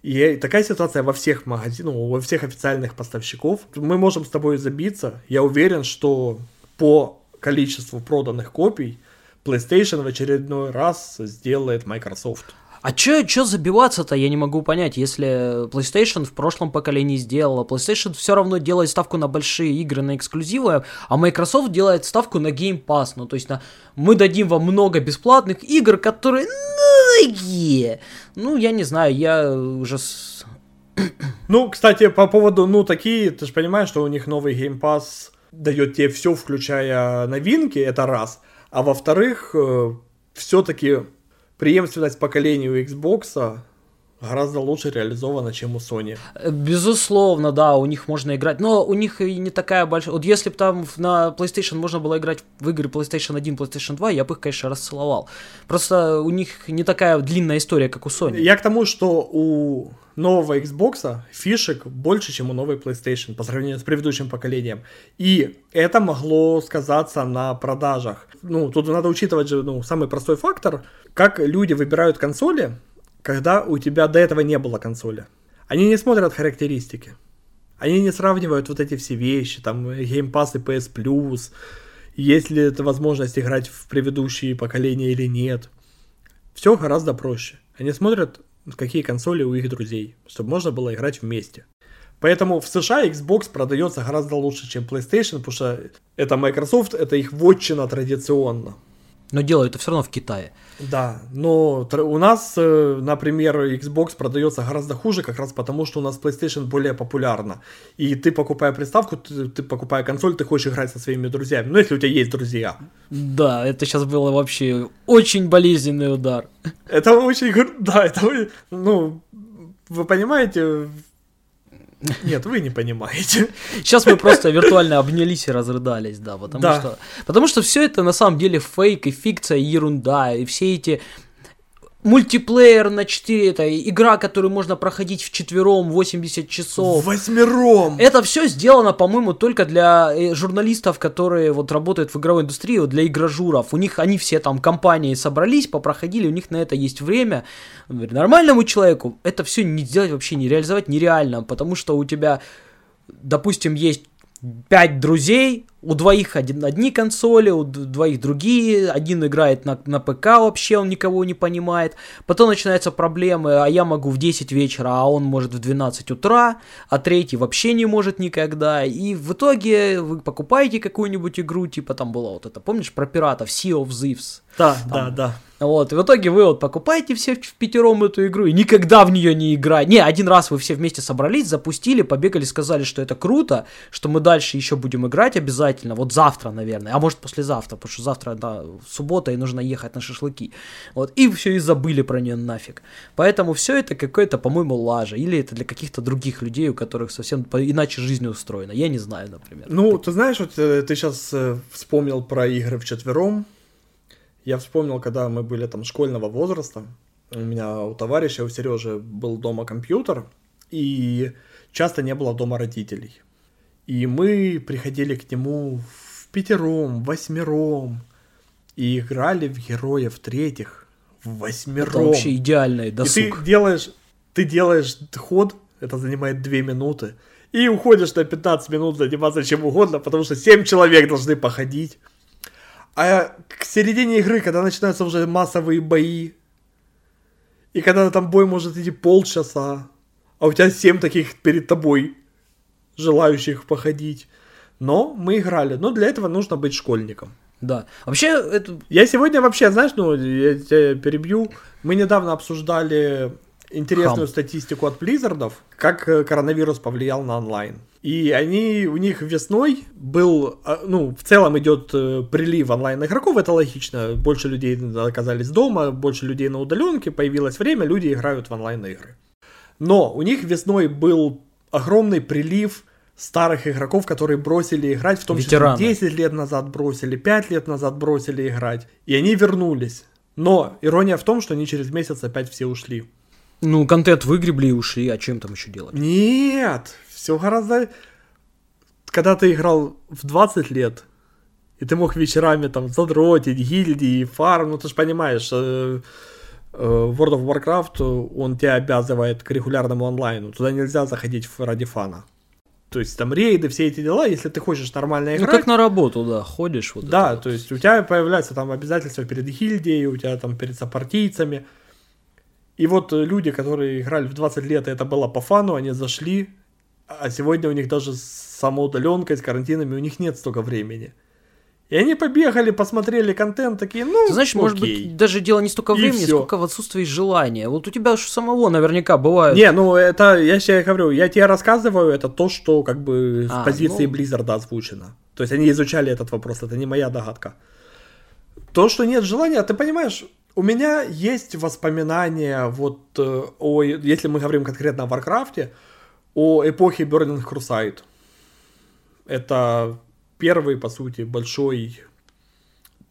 И такая ситуация во всех магазинах, во всех официальных поставщиков. Мы можем с тобой забиться. Я уверен, что по количеству проданных копий PlayStation в очередной раз сделает Microsoft. А чё, чё забиваться-то, я не могу понять, если PlayStation в прошлом поколении сделала, PlayStation все равно делает ставку на большие игры, на эксклюзивы, а Microsoft делает ставку на Game Pass, ну то есть на, мы дадим вам много бесплатных игр, которые, такие, ну я не знаю, я уже... Ну, кстати, по поводу, ну, такие, ты же понимаешь, что у них новый Game Pass дает тебе все, включая новинки, это раз, а во-вторых, э, все-таки преемственность поколений у Xbox гораздо лучше реализована, чем у Sony. Безусловно, да, у них можно играть, но у них и не такая большая... Вот если бы там на PlayStation можно было играть в игры PlayStation 1, PlayStation 2, я бы их, конечно, расцеловал. Просто у них не такая длинная история, как у Sony. Я к тому, что у нового Xbox фишек больше, чем у новой PlayStation по сравнению с предыдущим поколением. И это могло сказаться на продажах. Ну, тут надо учитывать же ну, самый простой фактор, как люди выбирают консоли, когда у тебя до этого не было консоли. Они не смотрят характеристики. Они не сравнивают вот эти все вещи, там, Game Pass и PS Plus, есть ли это возможность играть в предыдущие поколения или нет. Все гораздо проще. Они смотрят, какие консоли у их друзей, чтобы можно было играть вместе. Поэтому в США Xbox продается гораздо лучше, чем PlayStation, потому что это Microsoft, это их вотчина традиционно. Но делают это все равно в Китае. Да, но у нас, э, например, Xbox продается гораздо хуже, как раз потому, что у нас PlayStation более популярна. И ты, покупая приставку, ты, ты покупая консоль, ты хочешь играть со своими друзьями. Ну, если у тебя есть друзья. Да, это сейчас было вообще очень болезненный удар. Это очень... Да, это... Ну, вы понимаете, нет, вы не понимаете. Сейчас мы просто виртуально обнялись и разрыдались, да, потому да. что потому что все это на самом деле фейк и фикция, и ерунда, и все эти мультиплеер на 4, это игра, которую можно проходить в четвером 80 часов. Восьмером! Это все сделано, по-моему, только для э, журналистов, которые вот работают в игровой индустрии, вот для игражуров. У них, они все там компании собрались, попроходили, у них на это есть время. Нормальному человеку это все не сделать вообще, не реализовать нереально, потому что у тебя, допустим, есть пять друзей, у двоих один, одни консоли, у двоих другие, один играет на, на ПК вообще, он никого не понимает. Потом начинаются проблемы, а я могу в 10 вечера, а он может в 12 утра, а третий вообще не может никогда. И в итоге вы покупаете какую-нибудь игру, типа там была вот это, помнишь, про пиратов, Sea of Thieves? Да, там, да, да. Вот, и в итоге вы вот покупаете все в пятером эту игру и никогда в нее не играете. Не, один раз вы все вместе собрались, запустили, побегали, сказали, что это круто, что мы дальше еще будем играть обязательно, вот завтра, наверное, а может послезавтра, потому что завтра, да, суббота и нужно ехать на шашлыки. Вот, и все и забыли про нее нафиг. Поэтому все это какое-то, по-моему, лажа, или это для каких-то других людей, у которых совсем иначе жизнь устроена. Я не знаю, например. Ну, ты знаешь, вот э, ты сейчас э, вспомнил про игры в четвером, я вспомнил, когда мы были там школьного возраста, у меня у товарища, у Сережи был дома компьютер, и часто не было дома родителей. И мы приходили к нему в пятером, восьмером, и играли в героев третьих в восьмером. Это вообще идеальный досуг. И ты делаешь, ты делаешь ход, это занимает две минуты, и уходишь на 15 минут заниматься чем угодно, потому что 7 человек должны походить. А к середине игры, когда начинаются уже массовые бои, и когда там бой может идти полчаса, а у тебя семь таких перед тобой, желающих походить. Но мы играли. Но для этого нужно быть школьником. Да. Вообще, это... Я сегодня вообще, знаешь, ну, я тебя перебью. Мы недавно обсуждали интересную Хам. статистику от Blizzard, как э, коронавирус повлиял на онлайн. И они, у них весной был, а, ну, в целом идет э, прилив онлайн-игроков, это логично. Больше людей оказались дома, больше людей на удаленке, появилось время, люди играют в онлайн-игры. Но у них весной был огромный прилив старых игроков, которые бросили играть, в том Ветераны. числе 10 лет назад бросили, 5 лет назад бросили играть. И они вернулись. Но ирония в том, что они через месяц опять все ушли. Ну, контент выгребли и ушли, а чем там еще делать? Нет, все гораздо... Когда ты играл в 20 лет, и ты мог вечерами там задротить гильдии, фарм, ну ты же понимаешь, э, э, World of Warcraft, он тебя обязывает к регулярному онлайну, туда нельзя заходить ради фана. То есть там рейды, все эти дела, если ты хочешь нормально играть. Ну как на работу, да, ходишь. Вот да, то есть у тебя появляются там обязательства перед гильдией, у тебя там перед сопартийцами. И вот люди, которые играли в 20 лет, и это было по фану, они зашли, а сегодня у них даже с самоудаленкой, с карантинами, у них нет столько времени. И они побегали, посмотрели контент, такие, ну, Ты знаешь, окей. может быть, даже дело не столько времени, сколько в отсутствии желания. Вот у тебя же самого наверняка бывает. Не, ну это, я тебе говорю, я тебе рассказываю, это то, что как бы а, в позиции ну... Blizzard озвучено. То есть они изучали этот вопрос, это не моя догадка. То, что нет желания, ты понимаешь, у меня есть воспоминания вот э, о, если мы говорим конкретно о Варкрафте, о эпохе Burning Crusade. Это первый, по сути, большой,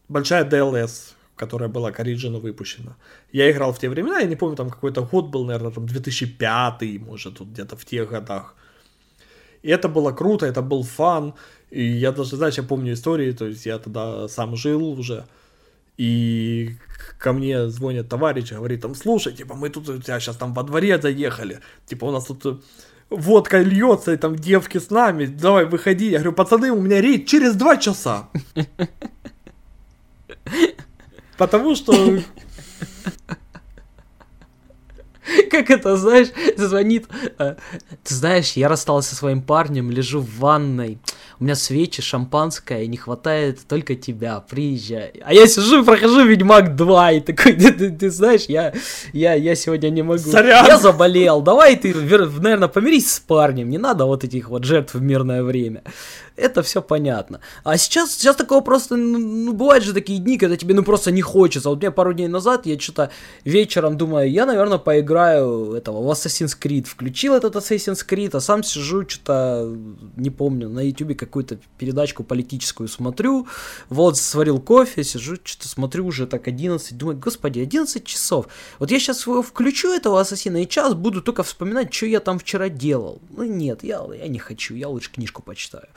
большая DLS, которая была к Origin выпущена. Я играл в те времена, я не помню, там какой-то год был, наверное, там 2005, может, вот где-то в тех годах. И это было круто, это был фан. И я даже, знаешь, я помню истории, то есть я тогда сам жил уже. И ко мне звонит товарищ, говорит, там, слушай, типа, мы тут у тебя сейчас там во дворе заехали, типа, у нас тут водка льется, и там девки с нами, давай, выходи. Я говорю, пацаны, у меня рейд через два часа. *laughs* Потому что *laughs* Как это, знаешь, звонит. э, Ты знаешь, я расстался со своим парнем, лежу в ванной. У меня свечи, шампанское, не хватает только тебя. Приезжай. А я сижу и прохожу Ведьмак 2, и такой, *laughs* ты, ты- ты знаешь, я, я, я сегодня не могу. Сорян. Я заболел. Давай ты, наверное, помирись с парнем. Не надо вот этих вот жертв в мирное время. Это все понятно. А сейчас, сейчас такого просто, ну, ну, бывают же такие дни, когда тебе ну просто не хочется. Вот мне пару дней назад я что-то вечером думаю, я, наверное, поиграю этого в Assassin's Creed. Включил этот Assassin's Creed, а сам сижу, что-то, не помню, на YouTube какую-то передачку политическую смотрю. Вот, сварил кофе, сижу, что-то смотрю уже так 11, думаю, господи, 11 часов. Вот я сейчас включу этого Ассасина и час буду только вспоминать, что я там вчера делал. Ну нет, я, я не хочу, я лучше книжку почитаю.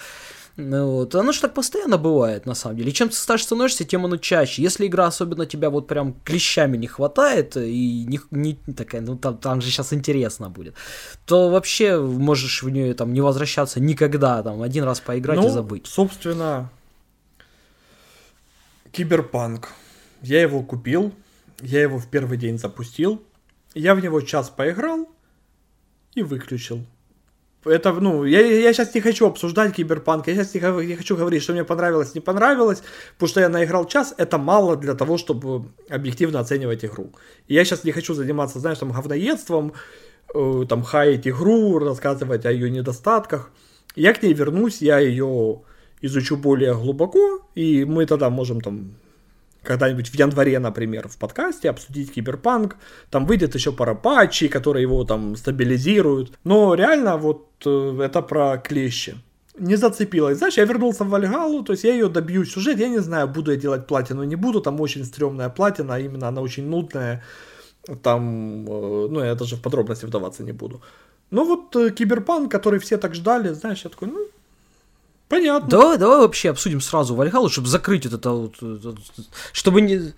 Ну, вот. Оно же так постоянно бывает, на самом деле. И чем ты старше становишься, тем оно чаще. Если игра особенно тебя вот прям клещами не хватает, и не, не такая, ну там, там же сейчас интересно будет, то вообще можешь в нее там не возвращаться никогда, там один раз поиграть и ну, забыть. собственно, Киберпанк. Я его купил, я его в первый день запустил, я в него час поиграл и выключил. Это, ну, я, я сейчас не хочу обсуждать Киберпанк, я сейчас не, не хочу говорить, что мне понравилось, не понравилось, потому что я наиграл час, это мало для того, чтобы объективно оценивать игру. И я сейчас не хочу заниматься, знаешь, там, говноедством, э, там, хаять игру, рассказывать о ее недостатках. Я к ней вернусь, я ее изучу более глубоко, и мы тогда можем там когда-нибудь в январе, например, в подкасте обсудить Киберпанк. Там выйдет еще пара патчей, которые его там стабилизируют. Но реально вот э, это про клещи. Не зацепилось. Знаешь, я вернулся в Вальгалу, то есть я ее добью сюжет. Я не знаю, буду я делать платину, не буду. Там очень стрёмная платина, именно она очень нудная. Там, э, ну, я даже в подробности вдаваться не буду. Ну вот э, Киберпанк, который все так ждали, знаешь, я такой, ну, понятно. Давай, давай вообще обсудим сразу Вальхалу, чтобы закрыть вот это вот, чтобы не...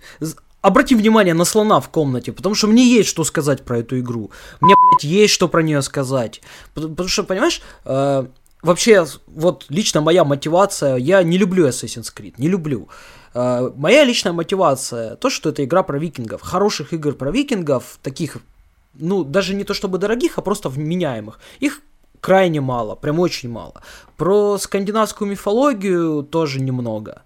Обрати внимание на слона в комнате, потому что мне есть что сказать про эту игру. Мне, блядь, есть что про нее сказать. Потому что, понимаешь, э, вообще, вот лично моя мотивация, я не люблю Assassin's Creed, не люблю. Э, моя личная мотивация, то, что это игра про викингов. Хороших игр про викингов, таких, ну, даже не то чтобы дорогих, а просто вменяемых. Их крайне мало, прям очень мало. Про скандинавскую мифологию тоже немного.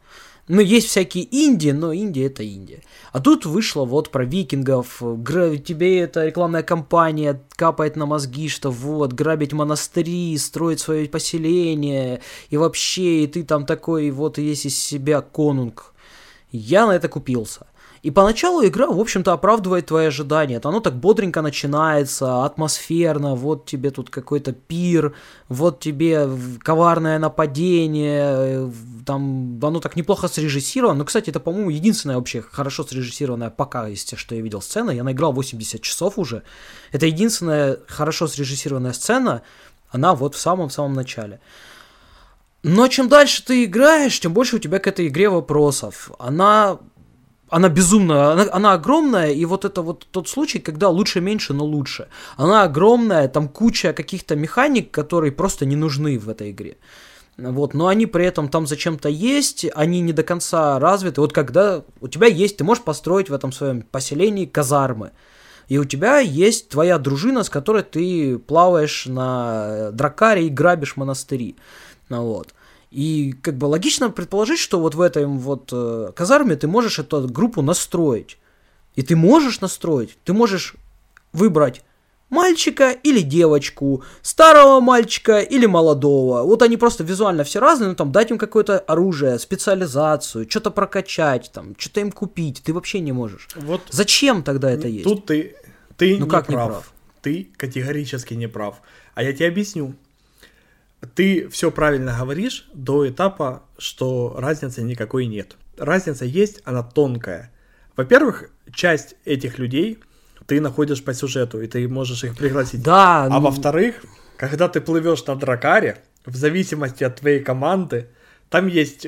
Ну, есть всякие Индии, но Индия это Индия. А тут вышло вот про викингов, гра- тебе эта рекламная кампания капает на мозги, что вот, грабить монастыри, строить свое поселение, и вообще, и ты там такой вот весь из себя конунг. Я на это купился. И поначалу игра, в общем-то, оправдывает твои ожидания. Это оно так бодренько начинается, атмосферно, вот тебе тут какой-то пир, вот тебе коварное нападение, э, там оно так неплохо срежиссировано. Ну, кстати, это, по-моему, единственная вообще хорошо срежиссированная пока из тех, что я видел сцена. Я наиграл 80 часов уже. Это единственная хорошо срежиссированная сцена, она вот в самом-самом начале. Но чем дальше ты играешь, тем больше у тебя к этой игре вопросов. Она она безумно, она, она огромная, и вот это вот тот случай, когда лучше меньше, но лучше. Она огромная, там куча каких-то механик, которые просто не нужны в этой игре. Вот, но они при этом там зачем-то есть, они не до конца развиты. Вот когда у тебя есть, ты можешь построить в этом своем поселении казармы. И у тебя есть твоя дружина, с которой ты плаваешь на дракаре и грабишь монастыри. Ну вот. И как бы логично предположить, что вот в этой вот э, казарме ты можешь эту группу настроить. И ты можешь настроить, ты можешь выбрать мальчика или девочку, старого мальчика или молодого. Вот они просто визуально все разные, ну там дать им какое-то оружие, специализацию, что-то прокачать, там, что-то им купить. Ты вообще не можешь. Вот Зачем тогда это есть? Тут ты, ты Ну не, как не прав. прав? Ты категорически не прав. А я тебе объясню. Ты все правильно говоришь до этапа, что разницы никакой нет. Разница есть, она тонкая. Во-первых, часть этих людей ты находишь по сюжету, и ты можешь их пригласить. Да, А ну, во-вторых, когда ты плывешь на дракаре, в зависимости от твоей команды, там есть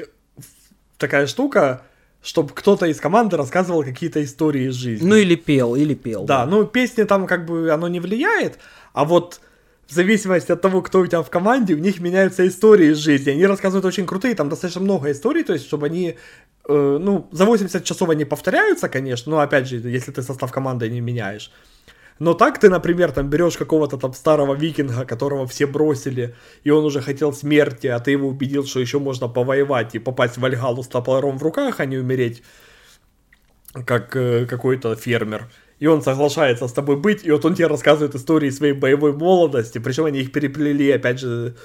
такая штука, чтобы кто-то из команды рассказывал какие-то истории из жизни. ну или пел, или пел. Да, ну песни там как бы оно не влияет, а вот в зависимости от того, кто у тебя в команде, у них меняются истории из жизни. Они рассказывают очень крутые, там достаточно много историй, то есть, чтобы они, э, ну, за 80 часов они повторяются, конечно, но опять же, если ты состав команды не меняешь. Но так ты, например, там берешь какого-то там старого викинга, которого все бросили, и он уже хотел смерти, а ты его убедил, что еще можно повоевать и попасть в Вальгалу с топором в руках, а не умереть как э, какой-то фермер. И он соглашается с тобой быть, и вот он тебе рассказывает истории своей боевой молодости, причем они их переплели, опять же,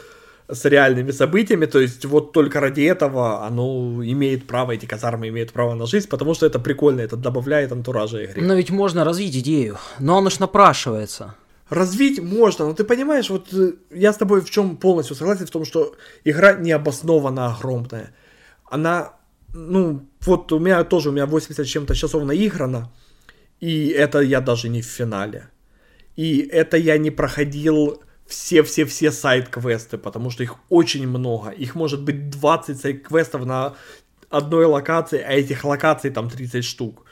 с реальными событиями, то есть вот только ради этого оно имеет право, эти казармы имеют право на жизнь, потому что это прикольно, это добавляет антуража игре. Но ведь можно развить идею, но оно ж напрашивается. Развить можно, но ты понимаешь, вот э, я с тобой в чем полностью согласен, в том, что игра необоснованно огромная. Она, ну, вот у меня тоже, у меня 80 чем-то часов наиграно, и это я даже не в финале. И это я не проходил все-все-все сайт-квесты, потому что их очень много. Их может быть 20 сайт-квестов на одной локации, а этих локаций там 30 штук.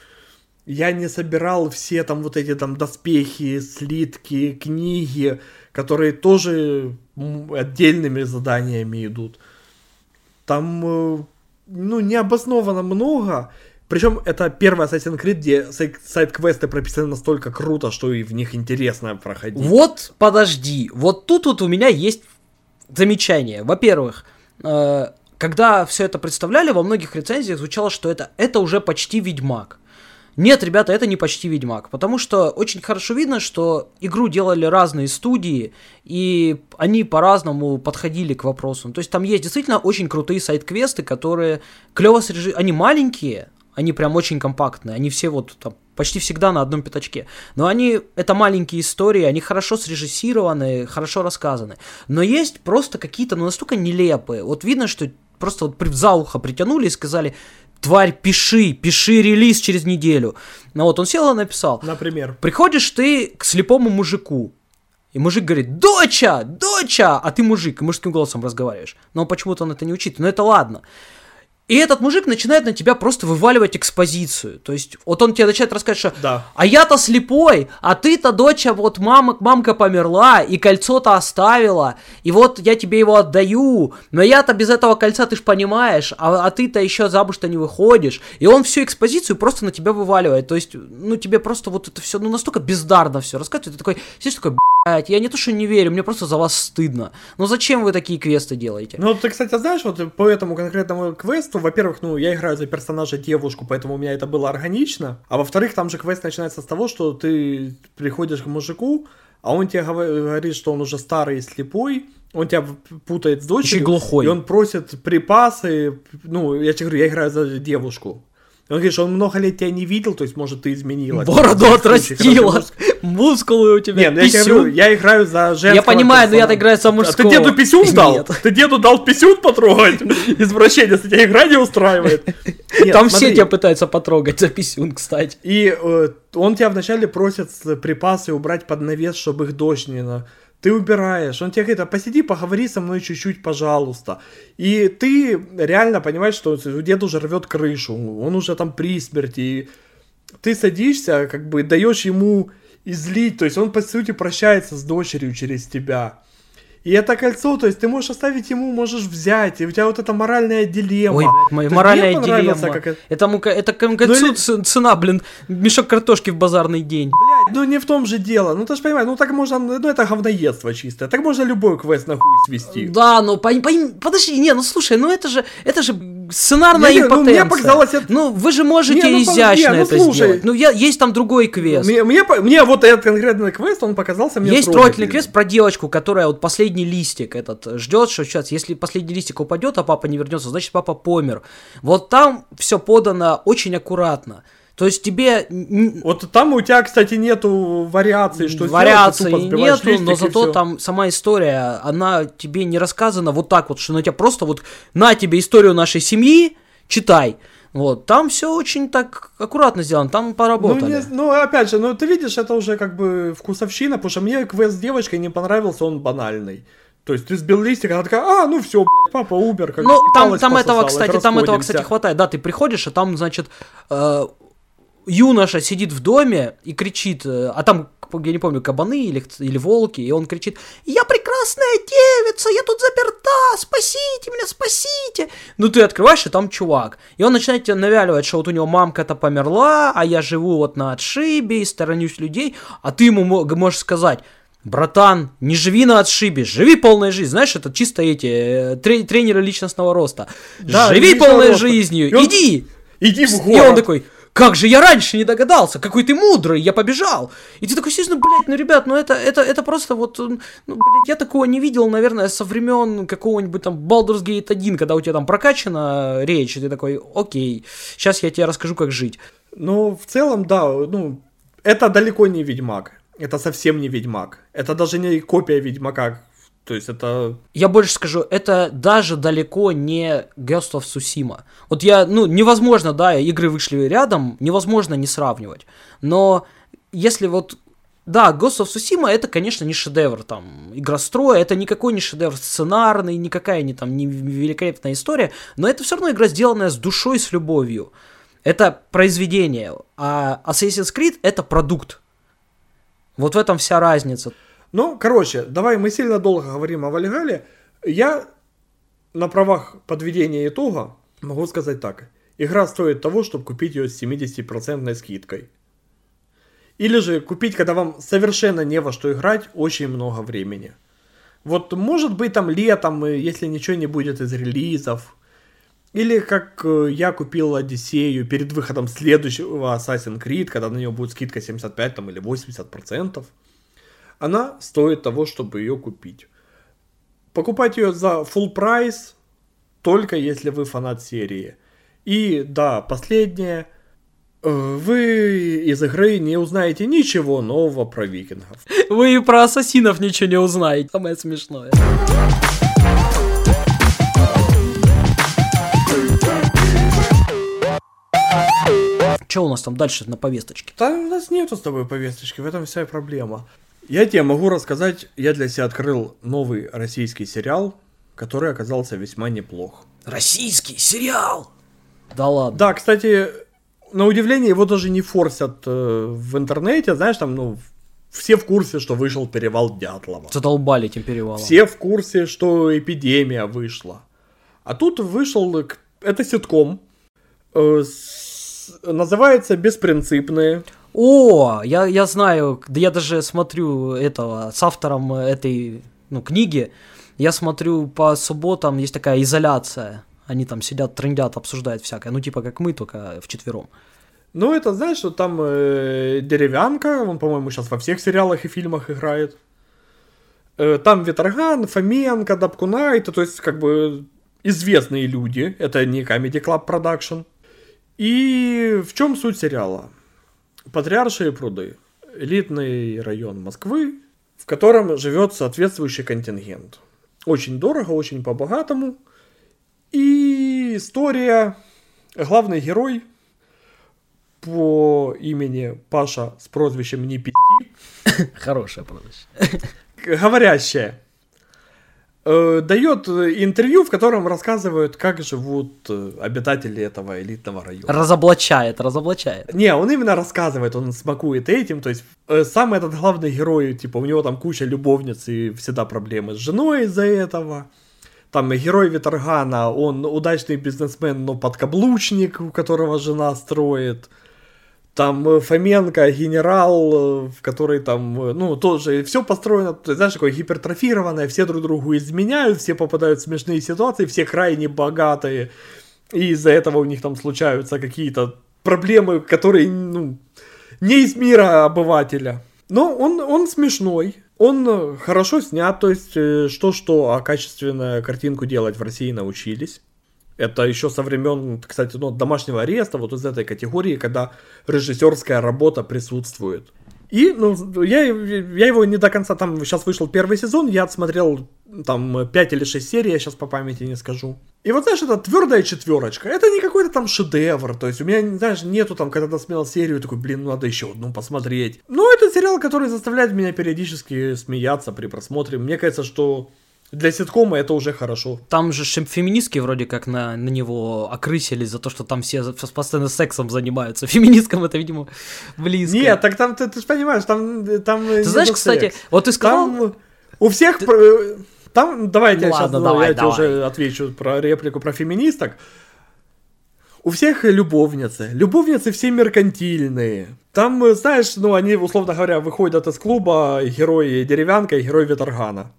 Я не собирал все там вот эти там доспехи, слитки, книги, которые тоже отдельными заданиями идут. Там, э, ну, необоснованно много, причем это первый Assassin's Creed, где сайт-квесты прописаны настолько круто, что и в них интересно проходить. Вот, подожди, вот тут вот у меня есть замечание. Во-первых, э, когда все это представляли, во многих рецензиях звучало, что это, это уже почти Ведьмак. Нет, ребята, это не почти Ведьмак, потому что очень хорошо видно, что игру делали разные студии, и они по-разному подходили к вопросу. То есть там есть действительно очень крутые сайт-квесты, которые клево срежи... Они маленькие, они прям очень компактные, они все вот там почти всегда на одном пятачке. Но они, это маленькие истории, они хорошо срежиссированы, хорошо рассказаны. Но есть просто какие-то, ну, настолько нелепые. Вот видно, что просто вот за ухо притянули и сказали, тварь, пиши, пиши релиз через неделю. Ну вот он сел и написал. Например. Приходишь ты к слепому мужику, и мужик говорит, доча, доча, а ты мужик, и мужским голосом разговариваешь. Но почему-то он это не учит, но это ладно. И этот мужик начинает на тебя просто вываливать экспозицию. То есть, вот он тебе начинает рассказывать, что да. а я-то слепой, а ты-то, доча, вот мама, мамка померла, и кольцо-то оставила, и вот я тебе его отдаю, но я-то без этого кольца, ты ж понимаешь, а, а ты-то еще замуж-то не выходишь. И он всю экспозицию просто на тебя вываливает. То есть, ну, тебе просто вот это все, ну, настолько бездарно все рассказывает. Ты такой, сидишь такой, я не то, что не верю, мне просто за вас стыдно. Ну зачем вы такие квесты делаете? Ну, ты, кстати, знаешь, вот по этому конкретному квесту, во-первых, ну, я играю за персонажа девушку, поэтому у меня это было органично. А во-вторых, там же квест начинается с того, что ты приходишь к мужику, а он тебе говорит, что он уже старый и слепой, он тебя путает с дочерью. Еще глухой. И он просит припасы, ну, я тебе говорю, я играю за девушку. Он говорит, что он много лет тебя не видел, то есть, может, ты изменилась. Бороду отрастила, мускулы у тебя, Не, ну я, тебе говорю, я играю за женского Я понимаю, но я-то играю за мужского. А ты деду писюн дал? Нет. Ты деду дал писюн потрогать? Извращение, если тебя игра не устраивает. Нет, Там все тебя пытаются потрогать за писюн, кстати. И э, он тебя вначале просит припасы убрать под навес, чтобы их дождь не... На ты убираешь, он тебе говорит, а посиди, поговори со мной чуть-чуть, пожалуйста. И ты реально понимаешь, что дед уже рвет крышу, он уже там при смерти. И ты садишься, как бы даешь ему излить, то есть он, по сути, прощается с дочерью через тебя. И это кольцо, то есть ты можешь оставить ему, можешь взять, и у тебя вот эта моральная дилемма. Ой, моя моральная дилемма. Как это... Это, это кольцу ну, цена, блин, мешок картошки в базарный день. Блядь, ну не в том же дело. Ну ты же понимаешь, ну так можно, ну это говноедство чистое. Так можно любой квест нахуй свести. Да, ну по, по, подожди, не, ну слушай, ну это же, это же сценарная не, импотенция. Ну, мне показалось, это... ну вы же можете не, ну, изящно не, ну, это слушай, сделать. Ну я, есть там другой квест. Мне, мне, мне вот этот конкретный квест, он показался мне Есть трогательный квест про девочку, которая вот последний последний листик этот ждет, что сейчас, если последний листик упадет, а папа не вернется, значит папа помер. Вот там все подано очень аккуратно. То есть тебе... Вот там у тебя, кстати, нету вариаций, что Вариаций нету, но зато там сама история, она тебе не рассказана вот так вот, что на тебя просто вот на тебе историю нашей семьи, читай. Вот, там все очень так аккуратно сделано, там поработали. Ну, не, ну, опять же, ну ты видишь, это уже как бы вкусовщина, потому что мне квест с девочкой не понравился, он банальный. То есть ты сбил листик, она такая, а, ну все, блядь, папа умер. Как ну, там, там этого, кстати, там этого, кстати, хватает. Да, ты приходишь, а там, значит, э, юноша сидит в доме и кричит, э, а там я не помню, кабаны или, или волки, и он кричит, я прекрасная девица, я тут заперта, спасите меня, спасите. Ну ты открываешь, и там чувак. И он начинает тебе навяливать, что вот у него мамка-то померла, а я живу вот на отшибе и сторонюсь людей, а ты ему можешь сказать, Братан, не живи на отшибе, живи полной жизнью. Знаешь, это чисто эти э, тренеры личностного роста. Да, живи полной роста. жизнью, он... иди. Иди в город. И он такой, как же я раньше не догадался, какой ты мудрый, я побежал. И ты такой сидишь, ну, блядь, ну, ребят, ну, это, это, это просто вот, ну, блядь, я такого не видел, наверное, со времен какого-нибудь там Baldur's Gate 1, когда у тебя там прокачана речь, и ты такой, окей, сейчас я тебе расскажу, как жить. Ну, в целом, да, ну, это далеко не Ведьмак. Это совсем не Ведьмак. Это даже не копия Ведьмака. То есть это... Я больше скажу, это даже далеко не Ghost of Tsushima. Вот я, ну, невозможно, да, игры вышли рядом, невозможно не сравнивать. Но если вот да, Ghost of Tsushima это, конечно, не шедевр там игростроя, это никакой не шедевр сценарный, никакая не там не великолепная история, но это все равно игра, сделанная с душой, с любовью. Это произведение, а Assassin's Creed это продукт. Вот в этом вся разница. Ну, короче, давай мы сильно долго говорим о Вальгале. Я на правах подведения итога могу сказать так. Игра стоит того, чтобы купить ее с 70% скидкой. Или же купить, когда вам совершенно не во что играть, очень много времени. Вот может быть там летом, если ничего не будет из релизов. Или как э, я купил Одиссею перед выходом следующего Assassin's Creed, когда на нее будет скидка 75 там, или 80% она стоит того, чтобы ее купить. Покупать ее за full прайс только если вы фанат серии. И да, последнее. Э, вы из игры не узнаете ничего нового про викингов. *laughs* Вы и про ассасинов ничего не узнаете. Самое смешное. Что у нас там дальше на повесточке? Да у нас нету с тобой повесточки, в этом вся проблема. Я тебе могу рассказать, я для себя открыл новый российский сериал, который оказался весьма неплох. Российский сериал? Да ладно. Да, кстати, на удивление его даже не форсят э, в интернете, знаешь, там, ну, все в курсе, что вышел перевал Дятлова. Задолбали этим перевалом. Все в курсе, что эпидемия вышла. А тут вышел, это ситком, э, с, называется «Беспринципные». О, я, я знаю, да я даже смотрю этого, с автором этой ну, книги, я смотрю по субботам, есть такая изоляция, они там сидят, трендят, обсуждают всякое, ну типа как мы, только в четвером. Ну, это, знаешь, что там э, деревянка, он, по-моему, сейчас во всех сериалах и фильмах играет. Э, там Ветроган, Фоменко, Дабкуна, это, то есть, как бы, известные люди, это не Comedy Club Production. И в чем суть сериала? Патриаршие пруды. Элитный район Москвы, в котором живет соответствующий контингент. Очень дорого, очень по-богатому. И история. Главный герой по имени Паша с прозвищем Не пи***. Хорошее прозвище. Говорящая э, дает интервью, в котором рассказывают, как живут э, обитатели этого элитного района. Разоблачает, разоблачает. Не, он именно рассказывает, он смакует этим, то есть э, сам этот главный герой, типа, у него там куча любовниц и всегда проблемы с женой из-за этого. Там герой Виторгана, он удачный бизнесмен, но подкаблучник, у которого жена строит там э, Фоменко, генерал, э, в который там, э, ну, тоже все построено, знаешь, такое гипертрофированное, все друг другу изменяют, все попадают в смешные ситуации, все крайне богатые, и из-за этого у них там случаются какие-то проблемы, которые, ну, не из мира обывателя. Но он, он смешной, он хорошо снят, то есть что-что, а качественную картинку делать в России научились. Это еще со времен, кстати, ну, домашнего ареста, вот из этой категории, когда режиссерская работа присутствует. И, ну, я, я его не до конца, там сейчас вышел первый сезон, я отсмотрел там 5 или 6 серий, я сейчас по памяти не скажу. И вот, знаешь, это твердая четверочка, это не какой-то там шедевр, то есть у меня, знаешь, нету там, когда досмотрел серию, такой, блин, ну надо еще одну посмотреть. Но это сериал, который заставляет меня периодически смеяться при просмотре. Мне кажется, что Для ситкома это уже хорошо. Там же феминистки вроде как на, на него окрысились за то, что там все постоянно сексом занимаются. *laughs* Феминисткам это, видимо, близко. Нет, так там, ты, ты же понимаешь, там... там Ты знаешь, кстати, вот ты сказал... Там у всех... про- Там, давайте Ну я сейчас, ладно, давай, я тебе давай. уже отвечу про реплику про феминисток. У всех любовницы. Любовницы все меркантильные. Там, э, знаешь, ну, они, условно говоря, выходят из клуба герой Деревянка и герой Ветаргана.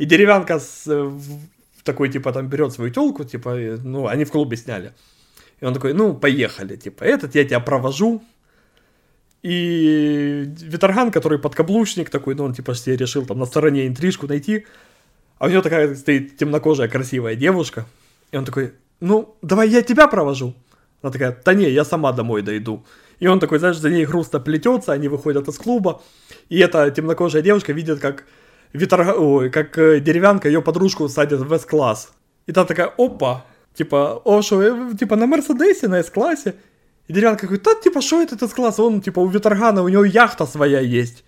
И Деревянка с, э, такой, типа, там берет свою телку, типа, ну, они в клубе сняли. И он такой, ну, поехали, типа, этот я тебя провожу. И Виторган, который подкаблучник такой, ну, он, типа, себе решил там на стороне интрижку найти. А у него такая стоит темнокожая красивая девушка. И он такой, ну, давай я тебя провожу. Она такая, да не, я сама домой дойду. И он такой, знаешь, за ней грустно плетется, они выходят из клуба. И эта темнокожая девушка видит, как, Виторга... Ой, как э, деревянка ее подружку садит в С-класс. И та такая, опа, типа, о, шо, э, типа на Мерседесе, на С-классе. И деревянка говорит, да, типа, что это С-класс? Он, типа, у Виторгана, у него яхта своя есть.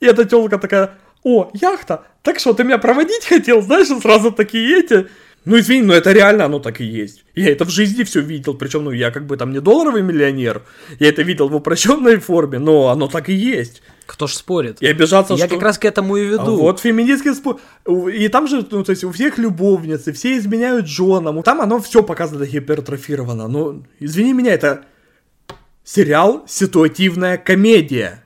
И эта телка такая, о, яхта, так что, ты меня проводить хотел? Знаешь, сразу такие эти... Ну, извини, но это реально оно так и есть. Я это в жизни все видел, причем, ну, я как бы там не долларовый миллионер, я это видел в упрощенной форме, но оно так и есть. Кто ж спорит? И обижаться, Я что... как раз к этому и А веду. Вот феминистский спор. И там же, ну, то есть у всех любовницы, все изменяют женам. Там оно все показано гипертрофировано. Ну, извини меня, это сериал ситуативная комедия.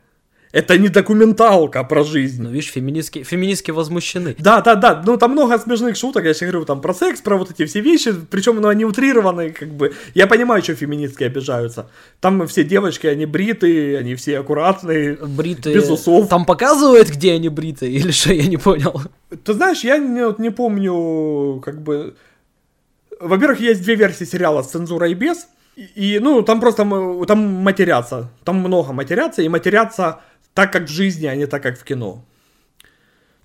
Это не документалка про жизнь. Ну, видишь, феминистки, феминистки возмущены. Да, да, да, ну там много смешных шуток, я сейчас говорю, там про секс, про вот эти все вещи, причем, ну, они утрированные, как бы, я понимаю, что феминистки обижаются. Там все девочки, они бритые, они все аккуратные, Бритые... без усов. Там показывают, где они бритые, или что, я не понял. Ты знаешь, я не, вот не помню, как бы... Во-первых, есть две версии сериала с цензурой и без. И, ну, там просто там матерятся. Там много матерятся, и матерятся так, как в жизни, а не так, как в кино.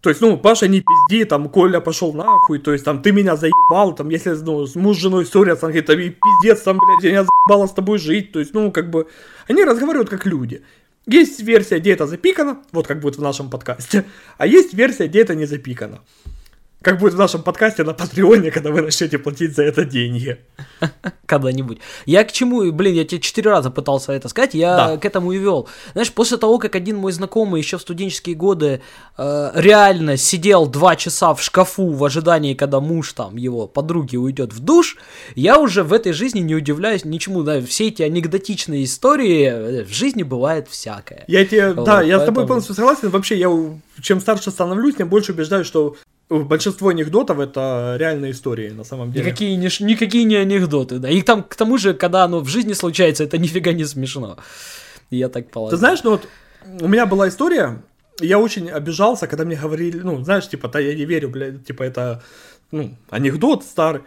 То есть, ну, Паша, не пизди, там, Коля пошел нахуй, то есть, там, ты меня заебал, там, если, ну, с муж с женой ссорятся, он говорит, и пиздец, там, блядь, я заебала с тобой жить, то есть, ну, как бы, они разговаривают как люди. Есть версия, где это запикано, вот как будет в нашем подкасте, а есть версия, где это не запикано. Как будет в нашем подкасте на Патреоне, когда вы начнете платить за это деньги. *laughs* Когда-нибудь. Я к чему, блин, я тебе четыре раза пытался это сказать, я Да. к этому и вел. Знаешь, после того, как один мой знакомый еще в студенческие годы э, реально сидел два часа в шкафу в ожидании, когда муж там его подруги уйдет в душ, я уже в этой жизни не удивляюсь ничему. Да, все эти анекдотичные истории, э, в жизни бывает всякое. Я тебе, Вот, да, я с тобой полностью согласен. Вообще, я чем старше становлюсь, тем больше убеждаюсь, что большинство анекдотов это реальные истории на самом деле. Никакие не, никакие не анекдоты, да. И там, к тому же, когда оно в жизни случается, это нифига не смешно. Я так полагаю. Ты знаешь, ну вот у меня была история, я очень обижался, когда мне говорили, ну, знаешь, типа, да я не верю, блядь, типа, это, ну, анекдот старый.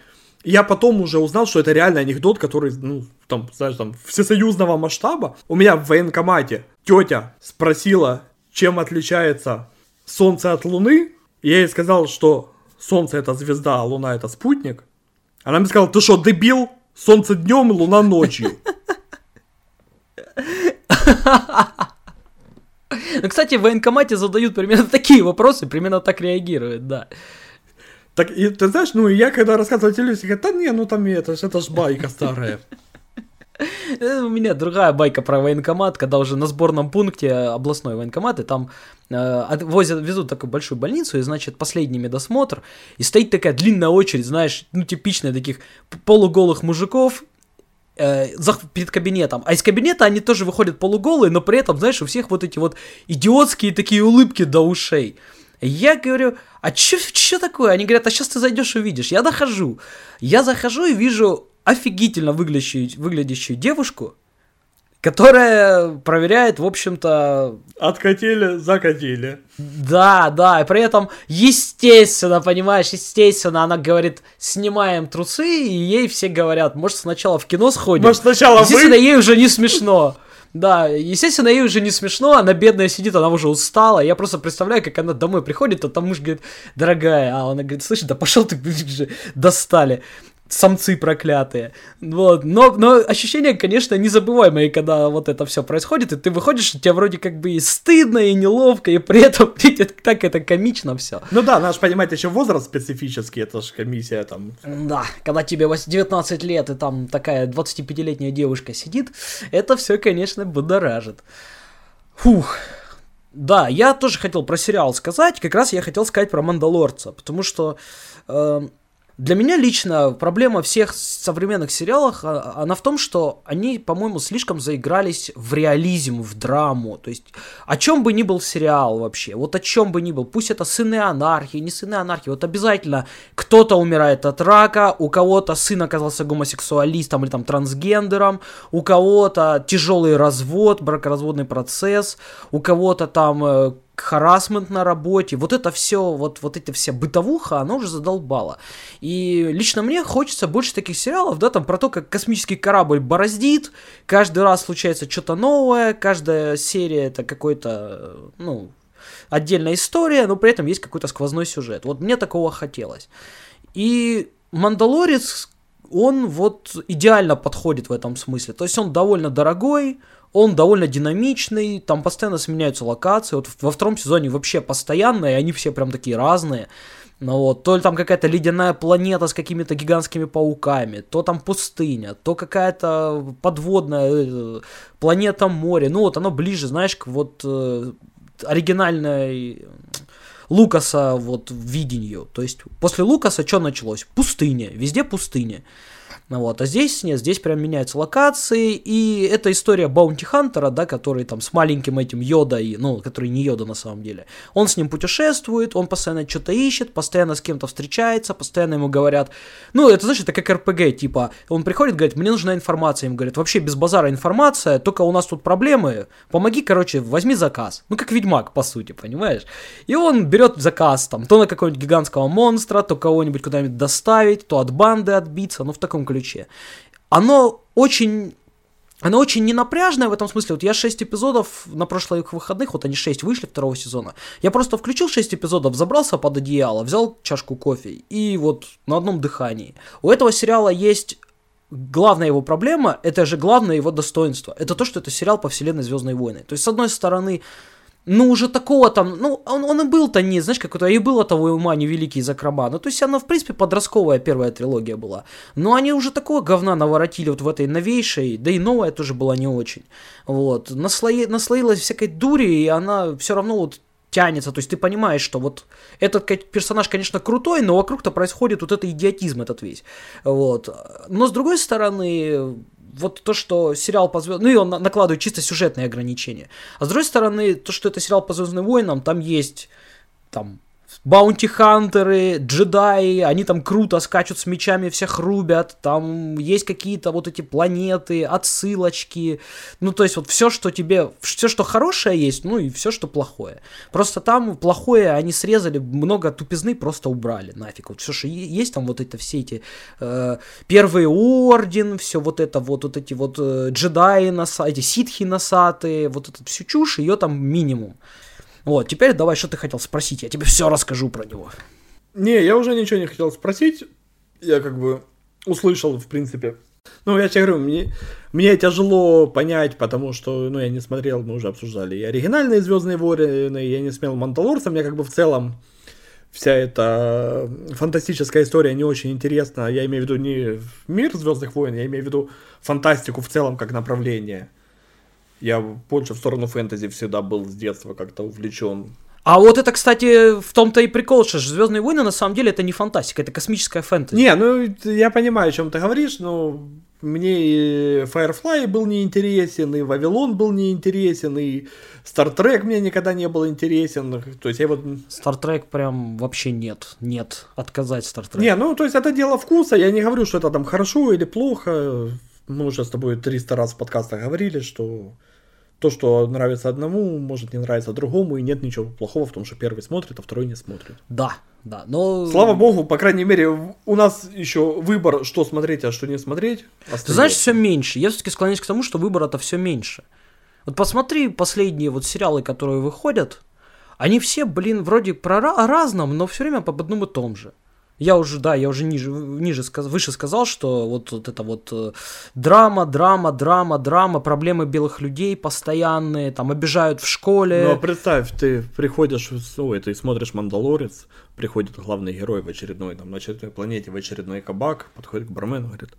Я потом уже узнал, что это реально анекдот, который, ну, там, знаешь, там, всесоюзного масштаба. У меня в военкомате тетя спросила, чем отличается Солнце от Луны. Я ей сказал, что Солнце это звезда, а Луна это спутник. Она мне сказала, ты что, дебил? Солнце днем, Луна ночью. *laughs* Ну, кстати, в военкомате задают примерно такие вопросы, примерно так реагируют, да. Так, и ты знаешь, ну, я когда рассказывал телевизор, говорят, да не, ну там это, это ж байка старая. *laughs* *laughs* Э, У меня другая байка про военкомат, когда уже на сборном пункте областной военкомат, и там э, возят, везут такую большую больницу, и, значит, последний медосмотр, и стоит такая длинная очередь, знаешь, ну, типичная таких полуголых мужиков, э, перед кабинетом. А из кабинета они тоже выходят полуголые, но при этом, знаешь, у всех вот эти вот идиотские такие улыбки до ушей. Я говорю, а что такое? Они говорят, а сейчас ты зайдешь и увидишь. Я дохожу. Я захожу и вижу офигительно выглядящую, выглядящую девушку, которая проверяет, в общем-то, Откатили, закатили. да, да, и при этом, естественно, понимаешь, естественно, она говорит, снимаем трусы, и ей все говорят, может, сначала в кино сходим. Может, сначала Естественно, вы? ей уже не смешно. Да, естественно, ей уже не смешно, она бедная сидит, она уже устала. Я просто представляю, как она домой приходит, а там муж говорит, дорогая, а она говорит, слышь, да пошел ты, же, достали. Самцы проклятые. Вот. Но, но ощущение, конечно, незабываемое, когда вот это все происходит, и ты выходишь, и тебе вроде как бы и стыдно, и неловко, и при этом *laughs* так это комично все. Ну да, надо же понимать еще возраст специфический, это же комиссия там. Да, когда тебе 19 лет, и там такая 25-летняя девушка сидит, это все, конечно, будоражит. Фух, да, я тоже хотел про сериал сказать, как раз я хотел сказать про Мандалорца, потому что э, для меня лично проблема всех современных сериалов, а, она в том, что они, по-моему, слишком заигрались в реализм, в драму. То есть, о чем бы ни был сериал вообще, вот о чем бы ни был, пусть это сыны анархии, не сыны анархии, вот обязательно кто-то умирает от рака, у кого-то сын оказался гомосексуалистом или там трансгендером, у кого-то тяжелый развод, бракоразводный процесс, у кого-то там э, харасмент на работе, вот это все, вот, вот эта вся бытовуха, она уже задолбала. И лично мне хочется больше таких сериалов, да, там про то, как космический корабль бороздит, каждый раз случается что-то новое, каждая серия это какой-то, ну, отдельная история, но при этом есть какой-то сквозной сюжет. Вот мне такого хотелось. И Мандалорец, он вот идеально подходит в этом смысле. То есть он довольно дорогой, он довольно динамичный, там постоянно сменяются локации. Вот во втором сезоне вообще постоянно, и они все прям такие разные. Ну вот, то там какая-то ледяная планета с какими-то гигантскими пауками, то там пустыня, то какая-то подводная э, планета море. Ну вот оно ближе, знаешь, к вот э, оригинальной Лукаса вот видению. То есть после Лукаса что началось? Пустыня, везде пустыня. Ну вот, а здесь нет, здесь прям меняются локации, и это история Баунти Хантера, да, который там с маленьким этим Йода, и, ну, который не Йода на самом деле. Он с ним путешествует, он постоянно что-то ищет, постоянно с кем-то встречается, постоянно ему говорят, ну, это, знаешь, это как РПГ, типа, он приходит, говорит, мне нужна информация, им говорят, вообще без базара информация, только у нас тут проблемы, помоги, короче, возьми заказ. Ну, как Ведьмак, по сути, понимаешь? И он берет заказ, там, то на какого-нибудь гигантского монстра, то кого-нибудь куда-нибудь доставить, то от банды отбиться, ну, в таком ключе ключе. Оно очень оно очень ненапряжное в этом смысле. Вот я 6 эпизодов на прошлых выходных, вот они 6 вышли второго сезона. Я просто включил 6 эпизодов, забрался под одеяло, взял чашку кофе и вот на одном дыхании. У этого сериала есть главная его проблема, это же главное его достоинство. Это то, что это сериал по вселенной Звездной войны. То есть, с одной стороны, ну, уже такого там, ну, он, он и был-то не, знаешь, как это, и было того ума не великий закрома. Ну, то есть она, в принципе, подростковая первая трилогия была. Но они уже такого говна наворотили вот в этой новейшей, да и новая тоже была не очень. Вот, наслои, наслоилась всякой дури, и она все равно вот тянется, то есть ты понимаешь, что вот этот персонаж, конечно, крутой, но вокруг-то происходит вот этот идиотизм этот весь, вот. Но с другой стороны, вот то, что сериал по звездным... Ну и он накладывает чисто сюжетные ограничения. А с другой стороны, то, что это сериал по Звездным войнам, там есть там баунти-хантеры, джедаи, они там круто скачут с мечами, всех рубят, там есть какие-то вот эти планеты, отсылочки, ну, то есть вот все, что тебе, все, что хорошее есть, ну, и все, что плохое. Просто там плохое они срезали, много тупизны просто убрали, нафиг. Вот все, что есть там вот это все эти э, первый орден, все вот это вот, вот эти вот э, джедаи, носа, эти ситхи носатые, вот эту всю чушь, ее там минимум. Вот, теперь давай, что ты хотел спросить, я тебе все расскажу про него. Не, я уже ничего не хотел спросить, я как бы услышал, в принципе. Ну, я тебе говорю, мне, мне тяжело понять, потому что, ну, я не смотрел, мы уже обсуждали и оригинальные Звездные войны, я не смел Мандалорца, мне как бы в целом вся эта фантастическая история не очень интересна. Я имею в виду не мир Звездных войн, я имею в виду фантастику в целом как направление. Я больше в сторону фэнтези всегда был с детства как-то увлечен. А вот это, кстати, в том-то и прикол, что Звездные войны на самом деле это не фантастика, это космическая фэнтези. Не, ну я понимаю, о чем ты говоришь, но мне и Firefly был неинтересен, и Вавилон был неинтересен, и Star Trek мне никогда не был интересен. То есть я вот... Star Trek прям вообще нет, нет, отказать Star Trek. Не, ну то есть это дело вкуса, я не говорю, что это там хорошо или плохо. Мы уже с тобой 300 раз в подкастах говорили, что то, что нравится одному, может не нравиться другому, и нет ничего плохого в том, что первый смотрит, а второй не смотрит. Да, да, но... Слава богу, по крайней мере, у нас еще выбор, что смотреть, а что не смотреть. Остается. Ты знаешь, все меньше. Я все-таки склоняюсь к тому, что выбора-то все меньше. Вот посмотри последние вот сериалы, которые выходят, они все, блин, вроде про о разном, но все время по одному и том же. Я уже, да, я уже ниже, ниже выше сказал, что вот, вот это вот э, драма, драма, драма, драма, проблемы белых людей постоянные, там обижают в школе. Ну а представь, ты приходишь, ой, ты смотришь Мандалорец, приходит главный герой в очередной, там, на очередной планете, в очередной кабак, подходит к бармену, говорит,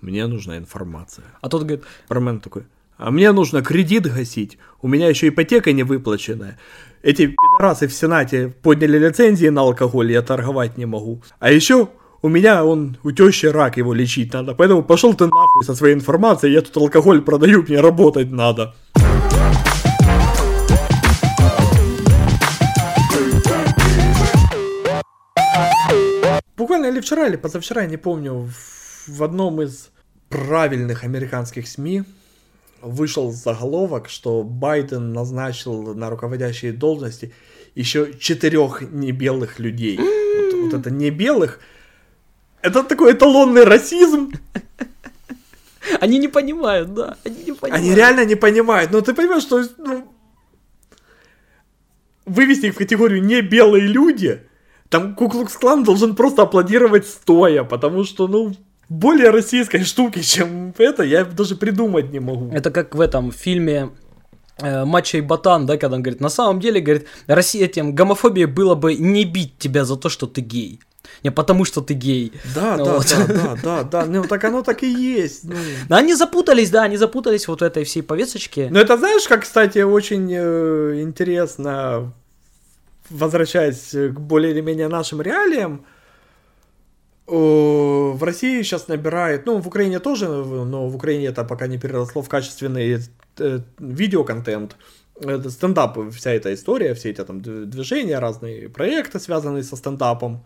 мне нужна информация. А тот говорит, бармен такой, а мне нужно кредит гасить, у меня еще ипотека не выплаченная. Эти пидорасы в Сенате подняли лицензии на алкоголь, я торговать не могу. А еще у меня он, у тещи рак его лечить надо, поэтому пошел ты нахуй со своей информацией, я тут алкоголь продаю, мне работать надо. Буквально или вчера, или позавчера, я не помню, в одном из правильных американских СМИ вышел заголовок, что Байден назначил на руководящие должности еще четырех небелых людей. Вот, вот это небелых. Это такой эталонный расизм. Они не понимают, да. Они не понимают. Они реально не понимают. Но ты понимаешь, что ну, вывести их в категорию не белые люди, там Куклукс Клан должен просто аплодировать стоя, потому что, ну, более российской штуки, чем это, я даже придумать не могу. Это как в этом фильме э, Мачо и Ботан, да, когда он говорит, на самом деле, говорит, Россия тем, гомофобия было бы не бить тебя за то, что ты гей. Не потому, что ты гей. Да, ну, да, вот. да, да, да, да, ну так оно так и есть. Ну. Но они запутались, да, они запутались вот в этой всей повесточке. Ну это знаешь, как, кстати, очень э, интересно, возвращаясь к более или менее нашим реалиям, в России сейчас набирает, ну, в Украине тоже, но в Украине это пока не переросло в качественный э, видеоконтент. Стендап, вся эта история, все эти там движения, разные проекты, связанные со стендапом.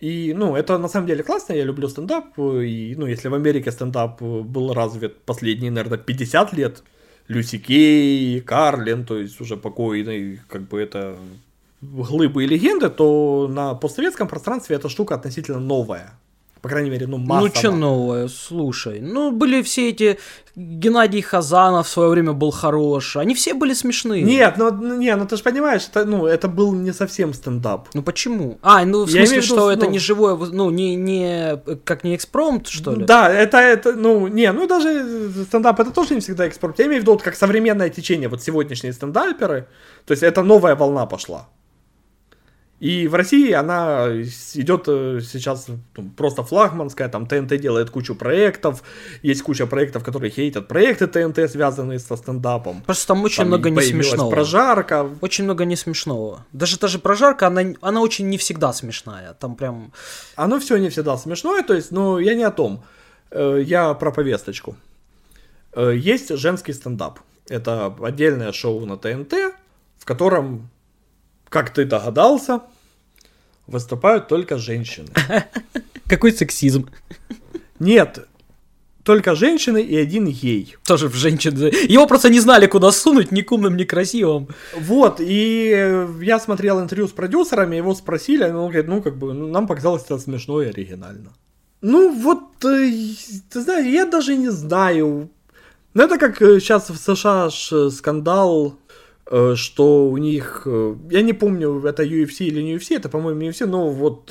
И, ну, это на самом деле классно, я люблю стендап. И, ну, если в Америке стендап был развит последние, наверное, 50 лет, Люси Кей, Карлин, то есть уже покойный, как бы это глыбы и легенды, то на постсоветском пространстве эта штука относительно новая. По крайней мере, ну, массово. Ну, что новое, слушай. Ну, были все эти... Геннадий Хазанов в свое время был хорош. Они все были смешные. Нет, ну, не, ну ты же понимаешь, это, ну, это был не совсем стендап. Ну, почему? А, ну, в смысле, что ну, это не живое, ну, не, не, как не экспромт, что ли? Да, это, это, ну, не, ну, даже стендап, это тоже не всегда экспромт. Я имею в виду, вот как современное течение, вот сегодняшние стендаперы, то есть это новая волна пошла. И в России она идет э, сейчас ну, просто флагманская, там ТНТ делает кучу проектов, есть куча проектов, которые хейтят проекты ТНТ, связанные со стендапом. Просто там очень там много не смешного. Прожарка. Очень много не смешного. Даже та же прожарка, она, она очень не всегда смешная. Там прям... Оно все не всегда смешное, то есть, ну, я не о том. Э, я про повесточку. Э, есть женский стендап. Это отдельное шоу на ТНТ, в котором как ты догадался, выступают только женщины. *laughs* Какой сексизм. Нет, только женщины и один ей. Тоже в женщины. Его просто не знали, куда сунуть, ни кумным, ни красивым. Вот, и я смотрел интервью с продюсерами, его спросили, он говорит, ну, как бы, ну, нам показалось это смешно и оригинально. Ну, вот, э, ты знаешь, я даже не знаю. Ну, это как сейчас э, в США скандал Э, что у них, э, я не помню, это UFC или не UFC, это, по-моему, UFC, но вот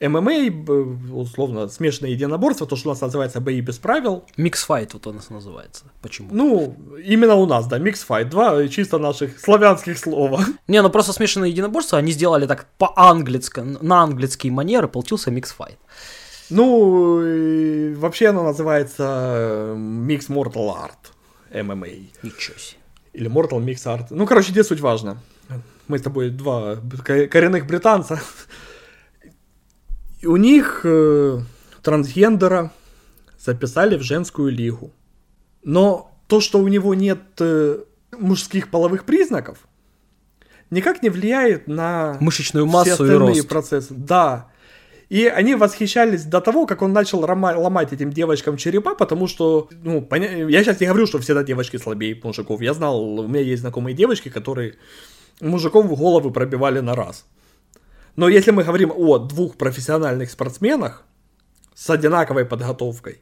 ММА, условно, смешанное единоборство, то, что у нас называется бои без правил. Миксфайт вот у нас называется. Почему? Ну, именно у нас, да, миксфайт. Два чисто наших славянских слова. *laughs* Не, ну просто смешанное единоборство они сделали так по-английски, на английский манеры, получился миксфайт. Ну, вообще оно называется Mix Mortal Art MMA. Ничего себе. Или Mortal Mix Art. Ну, короче, где суть важна. Мы с тобой два коренных британца. И у них э, трансгендера записали в женскую лигу. Но то, что у него нет э, мужских половых признаков, никак не влияет на мышечную массу и рост. процессы. Да. И они восхищались до того, как он начал ломать этим девочкам черепа, потому что, ну, поня... я сейчас не говорю, что всегда девочки слабее мужиков. Я знал, у меня есть знакомые девочки, которые мужиков в головы пробивали на раз. Но если мы говорим о двух профессиональных спортсменах с одинаковой подготовкой,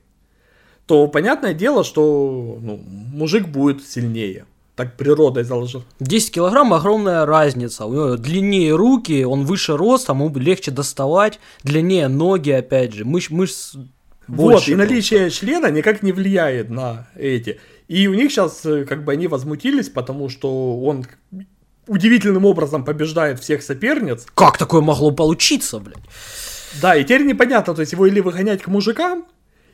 то понятное дело, что ну, мужик будет сильнее. Так природой заложил. 10 килограмм огромная разница. У него длиннее руки, он выше ростом, ему легче доставать, длиннее ноги, опять же, мышц, мышц Вот, больше и наличие просто. члена никак не влияет на эти. И у них сейчас, как бы, они возмутились, потому что он удивительным образом побеждает всех соперниц. Как такое могло получиться, блядь? Да, и теперь непонятно, то есть его или выгонять к мужикам,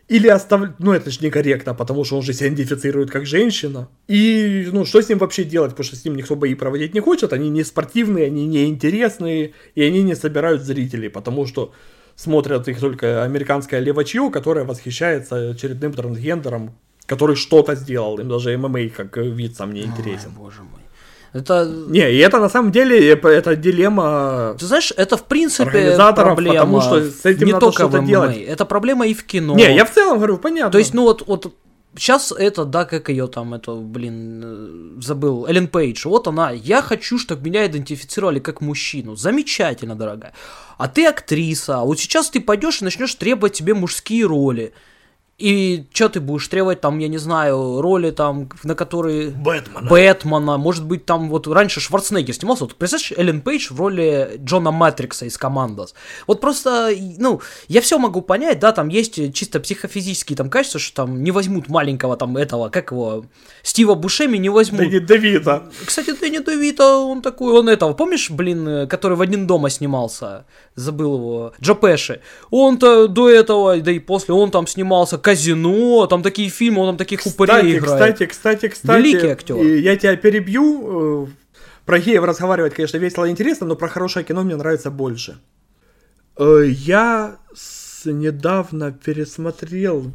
или оставлять, ну это же некорректно, потому что он же себя идентифицирует как женщина. И, ну, что с ним вообще делать, потому что с ним никто бои проводить не хочет, они не спортивные, они не интересные, и они не собирают зрителей, потому что смотрят их только американское левачье, которое восхищается очередным трансгендером, который что-то сделал, им даже ММА как вид сам не интересен. Ой, боже мой. Это, Не, и это на самом деле, это дилемма ты знаешь, это в принципе Организаторов, проблема потому что с этим не надо только в что-то ММА, делать. это проблема и в кино. Не, я в целом говорю, понятно. То есть, ну вот, вот сейчас это, да, как ее там, это, блин, э, забыл, Эллен Пейдж, вот она, я хочу, чтобы меня идентифицировали как мужчину. Замечательно, дорогая. А ты актриса, а вот сейчас ты пойдешь и начнешь требовать тебе мужские роли. И что ты будешь требовать там, я не знаю, роли там, на которые... Бэтмена. Бэтмена, может быть, там вот раньше Шварценеггер снимался, вот представляешь, Эллен Пейдж в роли Джона Матрикса из Командос. Вот просто, ну, я все могу понять, да, там есть чисто психофизические там качества, что там не возьмут маленького там этого, как его, Стива Бушеми не возьмут. Да не Давида. Кстати, Дэнни Девита, он такой, он этого, помнишь, блин, который в «Один дома» снимался, забыл его, Джо Пэши, он-то до этого, да и после, он там снимался, «Казино», там такие фильмы, он там таких упырей Кстати, играет. кстати, кстати, кстати. Великий актер. Я тебя перебью. э, Про геев разговаривать, конечно, весело и интересно, но про хорошее кино мне нравится больше. Э, Я недавно пересмотрел...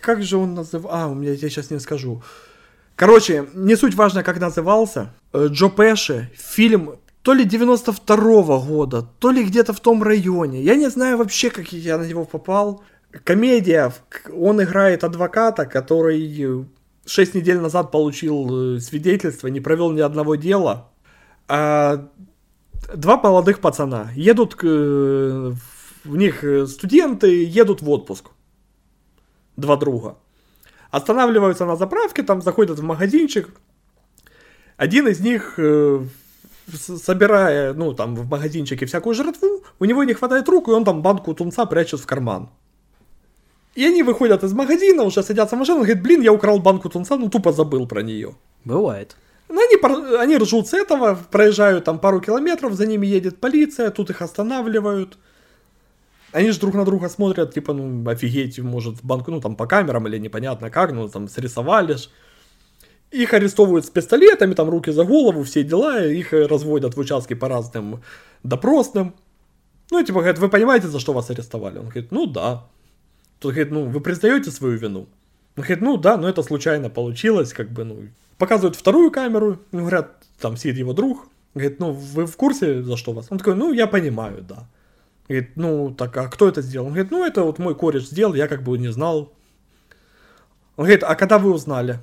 Как же он называл... А, у меня я сейчас не скажу. Короче, не суть важно, как назывался. Э, Джо Пэши. Фильм то ли 92 года, то ли где-то в том районе. Я не знаю вообще, как я на него попал. Комедия. Он играет адвоката, который 6 недель назад получил э, свидетельство, не провел ни одного дела. А два молодых пацана едут, к, э, в них э, студенты едут в отпуск. Два друга. Останавливаются на заправке, там заходят в магазинчик. Один из них, э, собирая, ну, там, в магазинчике всякую жратву, у него не хватает рук, и он там банку тунца прячет в карман. И они выходят из магазина, уже садятся в машину, говорит, блин, я украл банку тунца, ну, тупо забыл про нее. Бывает. Ну, они, они ржут с этого, проезжают там пару километров, за ними едет полиция, тут их останавливают. Они же друг на друга смотрят, типа, ну, офигеть, может, банку, ну, там, по камерам или непонятно как, ну, там, срисовали ж. Их арестовывают с пистолетами, там, руки за голову, все дела, их разводят в участке по разным допросным. Ну, и, типа, говорят, вы понимаете, за что вас арестовали? Он говорит, ну, да. Тут говорит, ну, вы признаете свою вину? Он говорит, ну, да, но это случайно получилось, как бы, ну. Показывают вторую камеру, ну, говорят, там сидит его друг. Говорит, ну, вы в курсе, за что вас? Он такой, ну, я понимаю, да. Говорит, ну, так, а кто это сделал? Он говорит, ну, это вот мой кореш сделал, я как бы не знал. Он говорит, а когда вы узнали?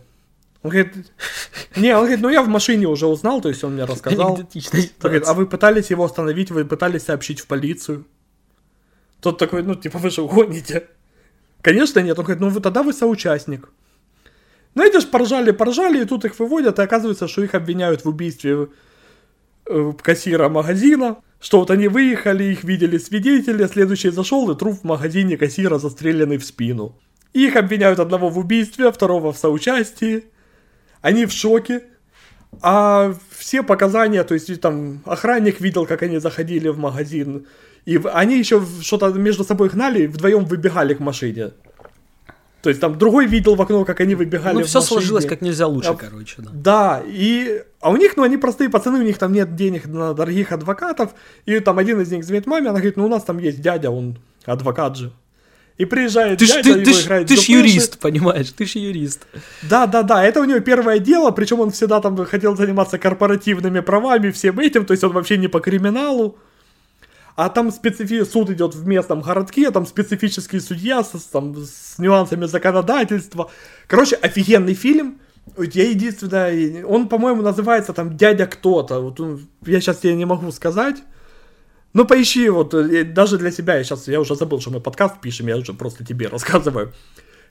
Он говорит, *laughs* не, он говорит, ну, я в машине уже узнал, то есть он мне рассказал. *laughs* Он говорит, а вы пытались его остановить, вы пытались сообщить в полицию? Тот такой, ну, типа, вы же угоните. Конечно нет. Он говорит, ну, вы тогда вы соучастник. Ну, эти ж поржали, поржали, и тут их выводят, и оказывается, что их обвиняют в убийстве э, кассира магазина, что вот они выехали, их видели свидетели, следующий зашел, и труп в магазине кассира застреленный в спину. Их обвиняют одного в убийстве, второго в соучастии. Они в шоке. А все показания, то есть там охранник видел, как они заходили в магазин, и они еще что-то между собой гнали, и вдвоем выбегали к машине. То есть там другой видел в окно, как они выбегали Ну, все машине. сложилось как нельзя лучше, А- короче, да. Да, и... А у них, ну, они простые пацаны, у них там нет денег на дорогих адвокатов, и там один из них звонит маме, она говорит, ну, у нас там есть дядя, он адвокат же. И приезжает Ты ж, дядя, ты, его ты, играет ты ж юрист, понимаешь, ты ж юрист. Да, да, да, это у него первое дело, причем он всегда там хотел заниматься корпоративными правами, всем этим, то есть он вообще не по криминалу. А там специфи... суд идет в местном городке, там специфический судья с, там, с нюансами законодательства. Короче, офигенный фильм. Я единственное, он, по-моему, называется там «Дядя кто-то». Вот он- я сейчас тебе не могу сказать. Ну, поищи, вот, э, даже для себя, я сейчас, я уже забыл, что мы подкаст пишем, я уже просто тебе рассказываю.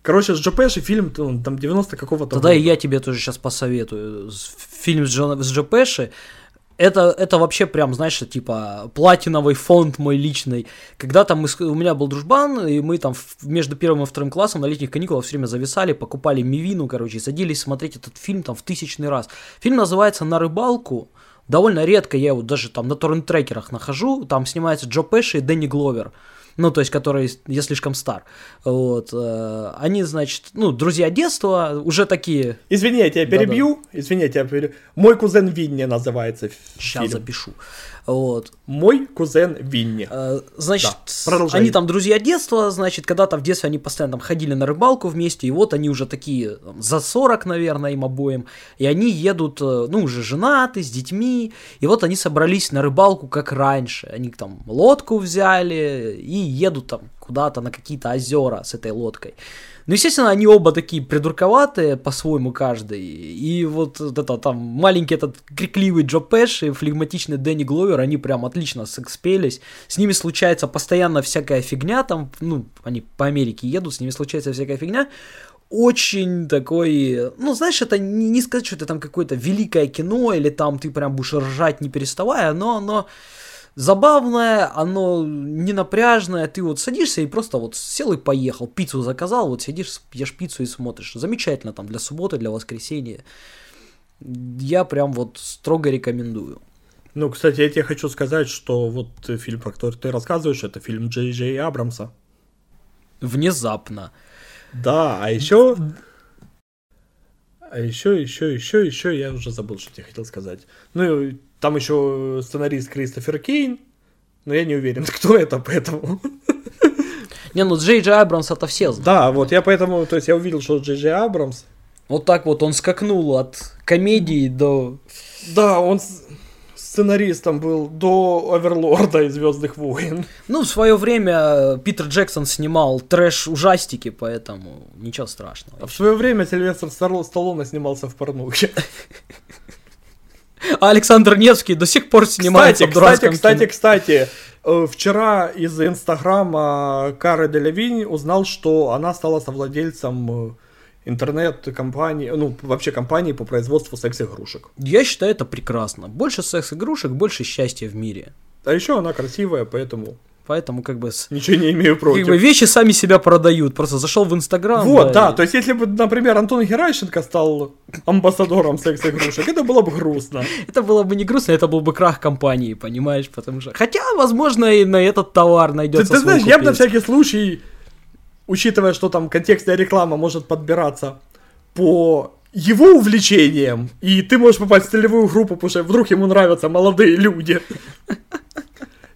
Короче, с Джо Пэши фильм, ну, там 90 какого-то Тогда и года. я тебе тоже сейчас посоветую. Фильм с, Джо, с Джо Пэши, это, это вообще прям, знаешь, типа платиновый фонд мой личный. Когда-то у меня был дружбан, и мы там между первым и вторым классом на летних каникулах все время зависали, покупали мивину, короче, и садились смотреть этот фильм там в тысячный раз. Фильм называется «На рыбалку». Довольно редко я его даже там на торрент-трекерах нахожу. Там снимается Джо Пэши и Дэнни Гловер ну, то есть, который я слишком стар. Вот. Э, они, значит, ну, друзья детства, уже такие... Извини, я тебя перебью. Да-да. Извини, я тебя перебью. Мой кузен Винни называется Сейчас фильм. запишу. Вот. Мой кузен Винни. Э, значит, да, они там друзья детства, значит, когда-то в детстве они постоянно там ходили на рыбалку вместе, и вот они уже такие за 40, наверное, им обоим, и они едут, э, ну, уже женаты, с детьми, и вот они собрались на рыбалку, как раньше. Они там лодку взяли и едут там куда-то на какие-то озера с этой лодкой. Ну, естественно, они оба такие придурковатые, по-своему каждый. И вот, вот это там маленький этот крикливый Джо Пэш и флегматичный Дэнни Гловер, они прям отлично секспелись. С ними случается постоянно всякая фигня, там, ну, они по Америке едут, с ними случается всякая фигня очень такой, ну, знаешь, это не, не сказать, что это там какое-то великое кино, или там ты прям будешь ржать не переставая, но оно забавное, оно не напряжное, ты вот садишься и просто вот сел и поехал, пиццу заказал, вот сидишь, ешь пиццу и смотришь. Замечательно там для субботы, для воскресенья. Я прям вот строго рекомендую. Ну, кстати, я тебе хочу сказать, что вот фильм, про который ты рассказываешь, это фильм Джей Джей Абрамса. Внезапно. Да, а еще... А еще, еще, еще, еще, я уже забыл, что я хотел сказать. Ну, там еще сценарист Кристофер Кейн, но я не уверен, *laughs* кто это, поэтому... Не, ну Джей Джей Абрамс это все знают. Да, вот я поэтому, то есть я увидел, что Джей Джей Абрамс. Вот так вот он скакнул от комедии до... Да, он сценаристом был до Оверлорда и Звездных войн. Ну, в свое время Питер Джексон снимал трэш-ужастики, поэтому ничего страшного. А в свое время Сильвестр Сталлоне снимался в порнухе. *laughs* А Александр Невский до сих пор снимается кстати, в Кстати, кстати, кстати, вчера из инстаграма Кары Делевинь узнал, что она стала совладельцем э, интернет-компании, ну, вообще компании по производству секс-игрушек. Я считаю это прекрасно. Больше секс-игрушек, больше счастья в мире. А еще она красивая, поэтому... Поэтому как бы... Ничего не имею против. Как бы вещи сами себя продают. Просто зашел в Инстаграм. Вот, да, да. И... То есть, если бы, например, Антон Геращенко стал амбассадором секс-игрушек, это было бы грустно. Это было бы не грустно, это был бы крах компании, понимаешь? Потому что... Хотя, возможно, и на этот товар найдется Ты, ты знаешь, я бы на всякий случай, учитывая, что там контекстная реклама может подбираться по его увлечениям, и ты можешь попасть в целевую группу, потому что вдруг ему нравятся молодые люди.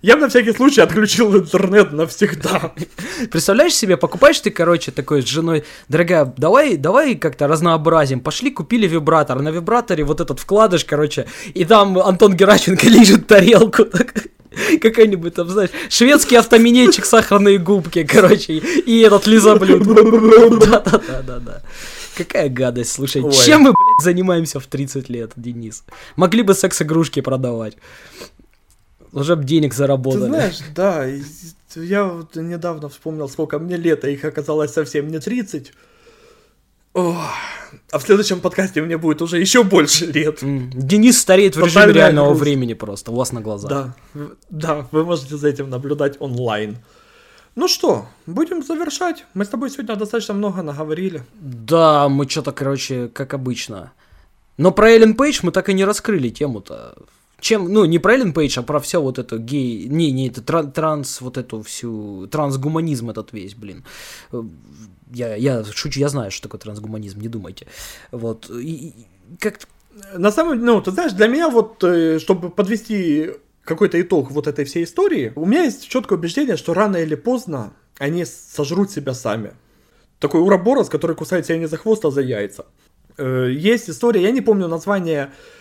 Я бы на всякий случай отключил интернет навсегда. Представляешь себе, покупаешь ты, короче, такой с женой, дорогая, давай, давай как-то разнообразим. Пошли, купили вибратор. На вибраторе вот этот вкладыш, короче, и там Антон Гераченко *laughs* лежит тарелку. Какой-нибудь там, знаешь, шведский автоминетчик, сахарные губки, короче, и этот лизоблюд. Да-да-да-да-да. Какая гадость, слушай, Ой. чем мы, блядь, занимаемся в 30 лет, Денис? Могли бы секс-игрушки продавать уже бы денег заработали. Ты знаешь, да, я вот недавно вспомнил, сколько мне лет, а их оказалось совсем не 30. Ох, а в следующем подкасте мне будет уже еще больше лет. Денис стареет в режиме реального груз. времени просто, у вас на глазах. Да, да, вы можете за этим наблюдать онлайн. Ну что, будем завершать. Мы с тобой сегодня достаточно много наговорили. Да, мы что-то, короче, как обычно. Но про Эллен Пейдж мы так и не раскрыли тему-то чем, ну, не про Эллен Пейдж, а про все вот это гей, не, не, это транс, вот эту всю, трансгуманизм этот весь, блин. Я, я шучу, я знаю, что такое трансгуманизм, не думайте. Вот, и, как На самом деле, ну, ты знаешь, для меня вот, э, чтобы подвести какой-то итог вот этой всей истории, у меня есть четкое убеждение, что рано или поздно они сожрут себя сами. Такой уроборос, который кусает себя не за хвост, а за яйца. Э, есть история, я не помню название Э,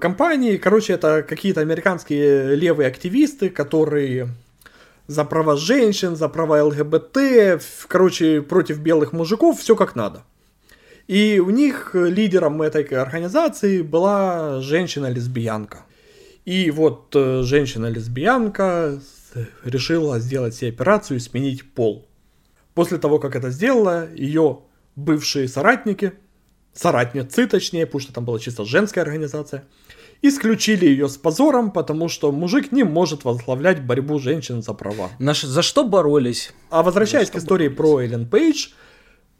компании. Короче, это какие-то американские левые активисты, которые за права женщин, за права ЛГБТ, короче, против белых мужиков, все как надо. И у них лидером этой организации была женщина-лесбиянка. И вот э, женщина-лесбиянка решила сделать себе операцию и сменить пол. После того, как это сделала, ее бывшие соратники соратницы точнее, потому что там была чисто женская организация, исключили ее с позором, потому что мужик не может возглавлять борьбу женщин за права. Наш, за что боролись? А возвращаясь к истории про Эллен Пейдж,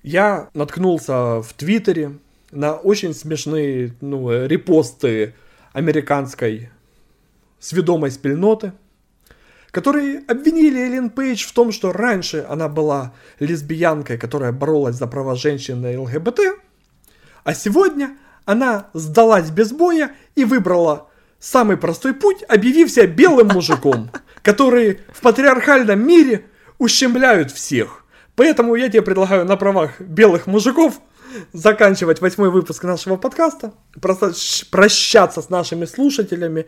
я наткнулся в Твиттере на очень смешные ну, репосты американской сведомой спільноты, которые обвинили Эллен Пейдж в том, что раньше она была лесбиянкой, которая боролась за права женщин и ЛГБТ, а сегодня она сдалась без боя и выбрала самый простой путь, объявив себя белым мужиком, *laughs* которые в патриархальном мире ущемляют всех. Поэтому я тебе предлагаю на правах белых мужиков заканчивать восьмой выпуск нашего подкаста, прощаться с нашими слушателями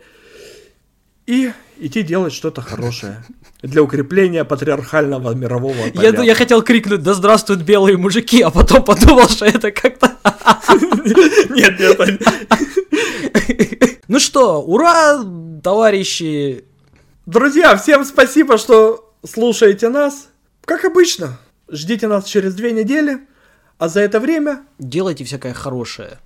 и идти делать что-то хорошее для укрепления патриархального мирового Я, я хотел крикнуть «Да здравствуют белые мужики», а потом подумал, что это как-то... *laughs* Нет, нет. *laughs* Ну что, ура, товарищи! Друзья, всем спасибо, что слушаете нас. Как обычно, ждите нас через две недели, а за это время... Делайте всякое хорошее.